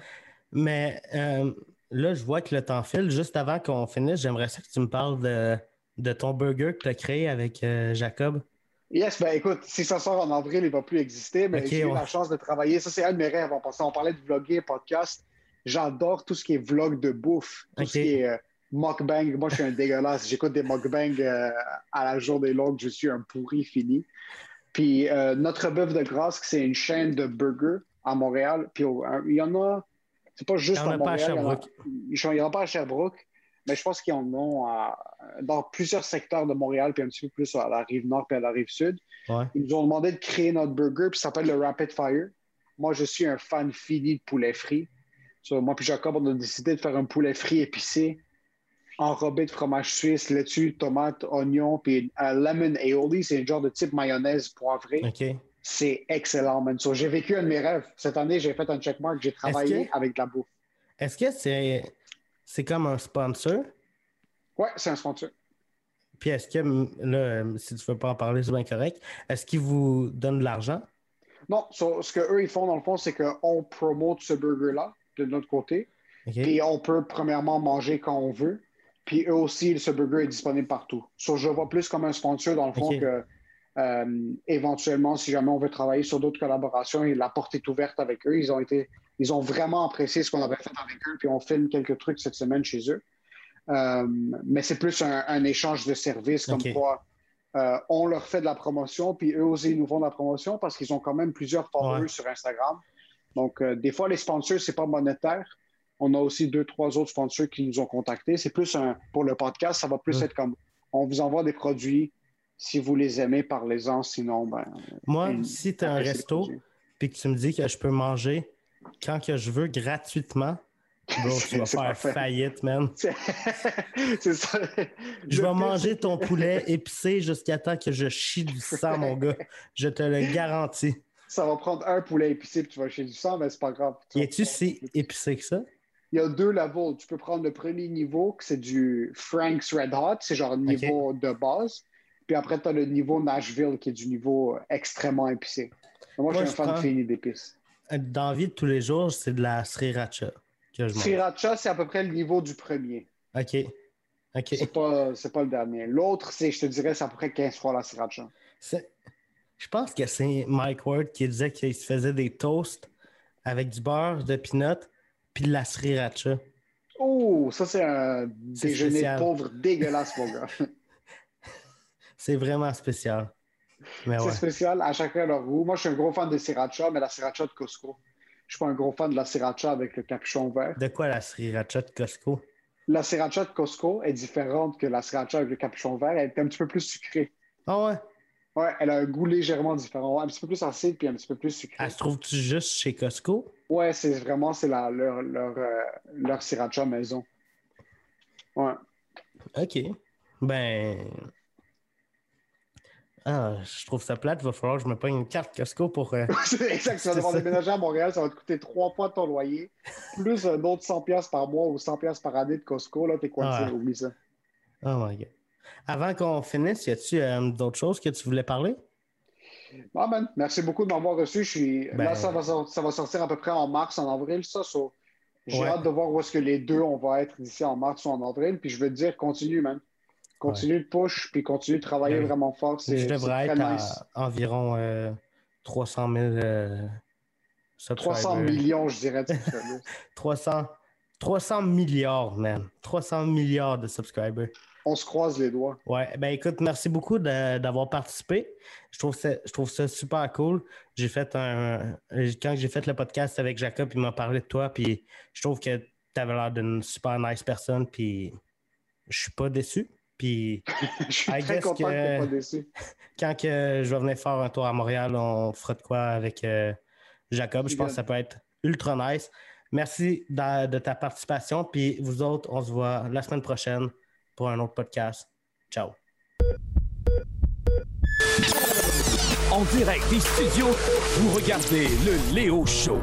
Mais euh, là, je vois que le temps file. Juste avant qu'on finisse, j'aimerais ça que tu me parles de, de ton burger que tu as créé avec euh, Jacob.
Yes, ben écoute, si ça sort en avril, il ne va plus exister, mais j'ai eu
ouais.
la chance de travailler. Ça, c'est un de mes rêves en passant. On parlait de vlogger, podcast. J'adore tout ce qui est vlog de bouffe, tout ce qui est euh, mukbang. Moi, je suis un dégueulasse. J'écoute des mukbangs euh, à la journée longue. Je suis un pourri fini. Puis euh, notre bœuf de grâce, c'est une chaîne de burgers à Montréal. Puis il y en a, c'est pas juste
en
à
a pas à
Montréal.
Sherbrooke.
Il n'y en a pas à Sherbrooke, mais je pense qu'ils en ont à- dans plusieurs secteurs de Montréal, puis un petit peu plus à la rive nord puis à la rive sud.
Ouais.
Ils nous ont demandé de créer notre burger, puis ça s'appelle le Rapid Fire. Moi, je suis un fan fini de poulet frit. So, moi puis Jacob, on a décidé de faire un poulet frit épicé, enrobé de fromage suisse, laitue, tomate, oignon, puis un lemon aioli, c'est un genre de type mayonnaise poivrée. C'est excellent, man. So, j'ai vécu un de mes rêves. Cette année, j'ai fait un checkmark, j'ai travaillé
que-
avec de la bouffe.
Est-ce que c'est c'est comme un sponsor?
Ouais, c'est un sponsor.
Puis est-ce que, là, si tu veux pas en parler, c'est bien correct. Est-ce qu'ils vous donnent de l'argent?
Non, so, ce qu'eux, ils font, dans le fond, c'est qu'on promote ce burger-là de notre côté. Puis on peut premièrement manger quand on veut. Puis eux aussi, ce burger est disponible partout. So, je vois plus comme un sponsor dans le fond que euh, éventuellement, si jamais on veut travailler sur d'autres collaborations, et la porte est ouverte avec eux. Ils ont été, ils ont vraiment apprécié ce qu'on avait fait avec eux. Puis on filme quelques trucs cette semaine chez eux. Euh, mais c'est plus un, un échange de services comme quoi euh, on leur fait de la promotion, puis eux aussi nous font de la promotion parce qu'ils ont quand même plusieurs followers
Ouais.
sur Instagram. Donc, des fois, les sponsors, c'est pas monétaire. On a aussi deux, trois autres sponsors qui nous ont contactés. C'est plus un, pour le podcast, ça va plus
Ouais.
être comme on vous envoie des produits, Si vous les aimez, parlez-en. Sinon, ben.
Moi,
une-
si tu as un resto puis que tu me dis que je peux manger quand que je veux gratuitement, bro, tu vas faire faillite, man.
C'est ça.
Je vais manger ton poulet épicé jusqu'à temps que je chie du sang, mon gars. Je te le garantis.
Ça va prendre un poulet épicé puis tu vas chez du sang, mais c'est pas grave.
Y es-tu si épicé que ça?
Il y a deux levels. Tu peux prendre le premier niveau, que c'est du Frank's Red Hot, c'est genre le niveau de base. Puis après, tu as le niveau Nashville, qui est du niveau extrêmement épicé. Moi,
Moi,
je suis un fan fini d'épices.
Dans la vie de tous les jours, c'est de la sriracha que je.
Sriracha, c'est à peu près le niveau du premier.
OK. OK.
C'est pas, pas le dernier. L'autre, c'est, je te dirais, c'est à peu près 15 fois la sriracha.
Je pense que c'est Mike Ward qui disait qu'il se faisait des toasts avec du beurre de peanut puis de la sriracha.
Oh, ça, c'est un déjeuner pauvre dégueulasse, mon gars.
C'est vraiment spécial.
C'est spécial, à chacun leur goût. Moi, je suis un gros fan de sriracha, mais la sriracha de Costco. Je suis pas un gros fan de la sriracha avec le capuchon vert.
De quoi la sriracha de Costco?
La sriracha de Costco est différente que la sriracha avec le capuchon vert. Elle est un petit peu plus sucrée.
Ah ouais?
Ouais, elle a un goût légèrement différent. Un petit peu plus acide puis un petit peu plus sucré.
Elle se trouve-tu juste chez Costco?
Ouais, c'est vraiment c'est leur, leur, euh, leur sriracha maison. Ouais.
OK. Ben. Ah, je trouve ça plate. Il va falloir que je me prenne une carte Costco pour. euh,
exact. Tu vas devoir déménager à Montréal, ça va te coûter trois fois ton loyer, plus un autre 100$ par mois ou 100$ par année de Costco. Là, t'es quoi,
Ah.
tu oublie ça.
Oh my god. Avant qu'on finisse, y a-tu euh, d'autres choses que tu voulais parler?
Ah, man, merci beaucoup de m'avoir reçu. Je suis...
Ben-
Là, ça va, ça va sortir à peu près en mars, en avril, ça. so, J'ai
Ouais.
hâte de voir où est-ce que les deux, on va être d'ici en mars ou en avril. Puis je veux te dire, continue, man. Continue de push, puis continue de travailler
Ben
vraiment fort.
Je devrais être à
nice.
environ euh, 300 000 euh,
300
subscribers.
millions, je dirais. de subscribers.
300, 300 milliards, man. 300 milliards de subscribers.
on se croise les doigts.
Ouais, ben écoute, merci beaucoup d'avoir participé. Je trouve, ça, je trouve ça super cool. J'ai fait un. Quand j'ai fait le podcast avec Jacob, il m'a parlé de toi, puis je trouve que tu avais l'air d'une super nice personne, puis je suis pas déçu. Puis
je suis
I
très
guess
content que,
que-
tu pas déçu.
quand que je vais venir faire un tour à Montréal, on fera de quoi avec euh, Jacob. Je pense que ça peut être ultra nice. Merci de, de ta participation. Puis vous autres, on se voit la semaine prochaine pour un autre podcast. Ciao.
En direct des studios, vous regardez le Léo Show.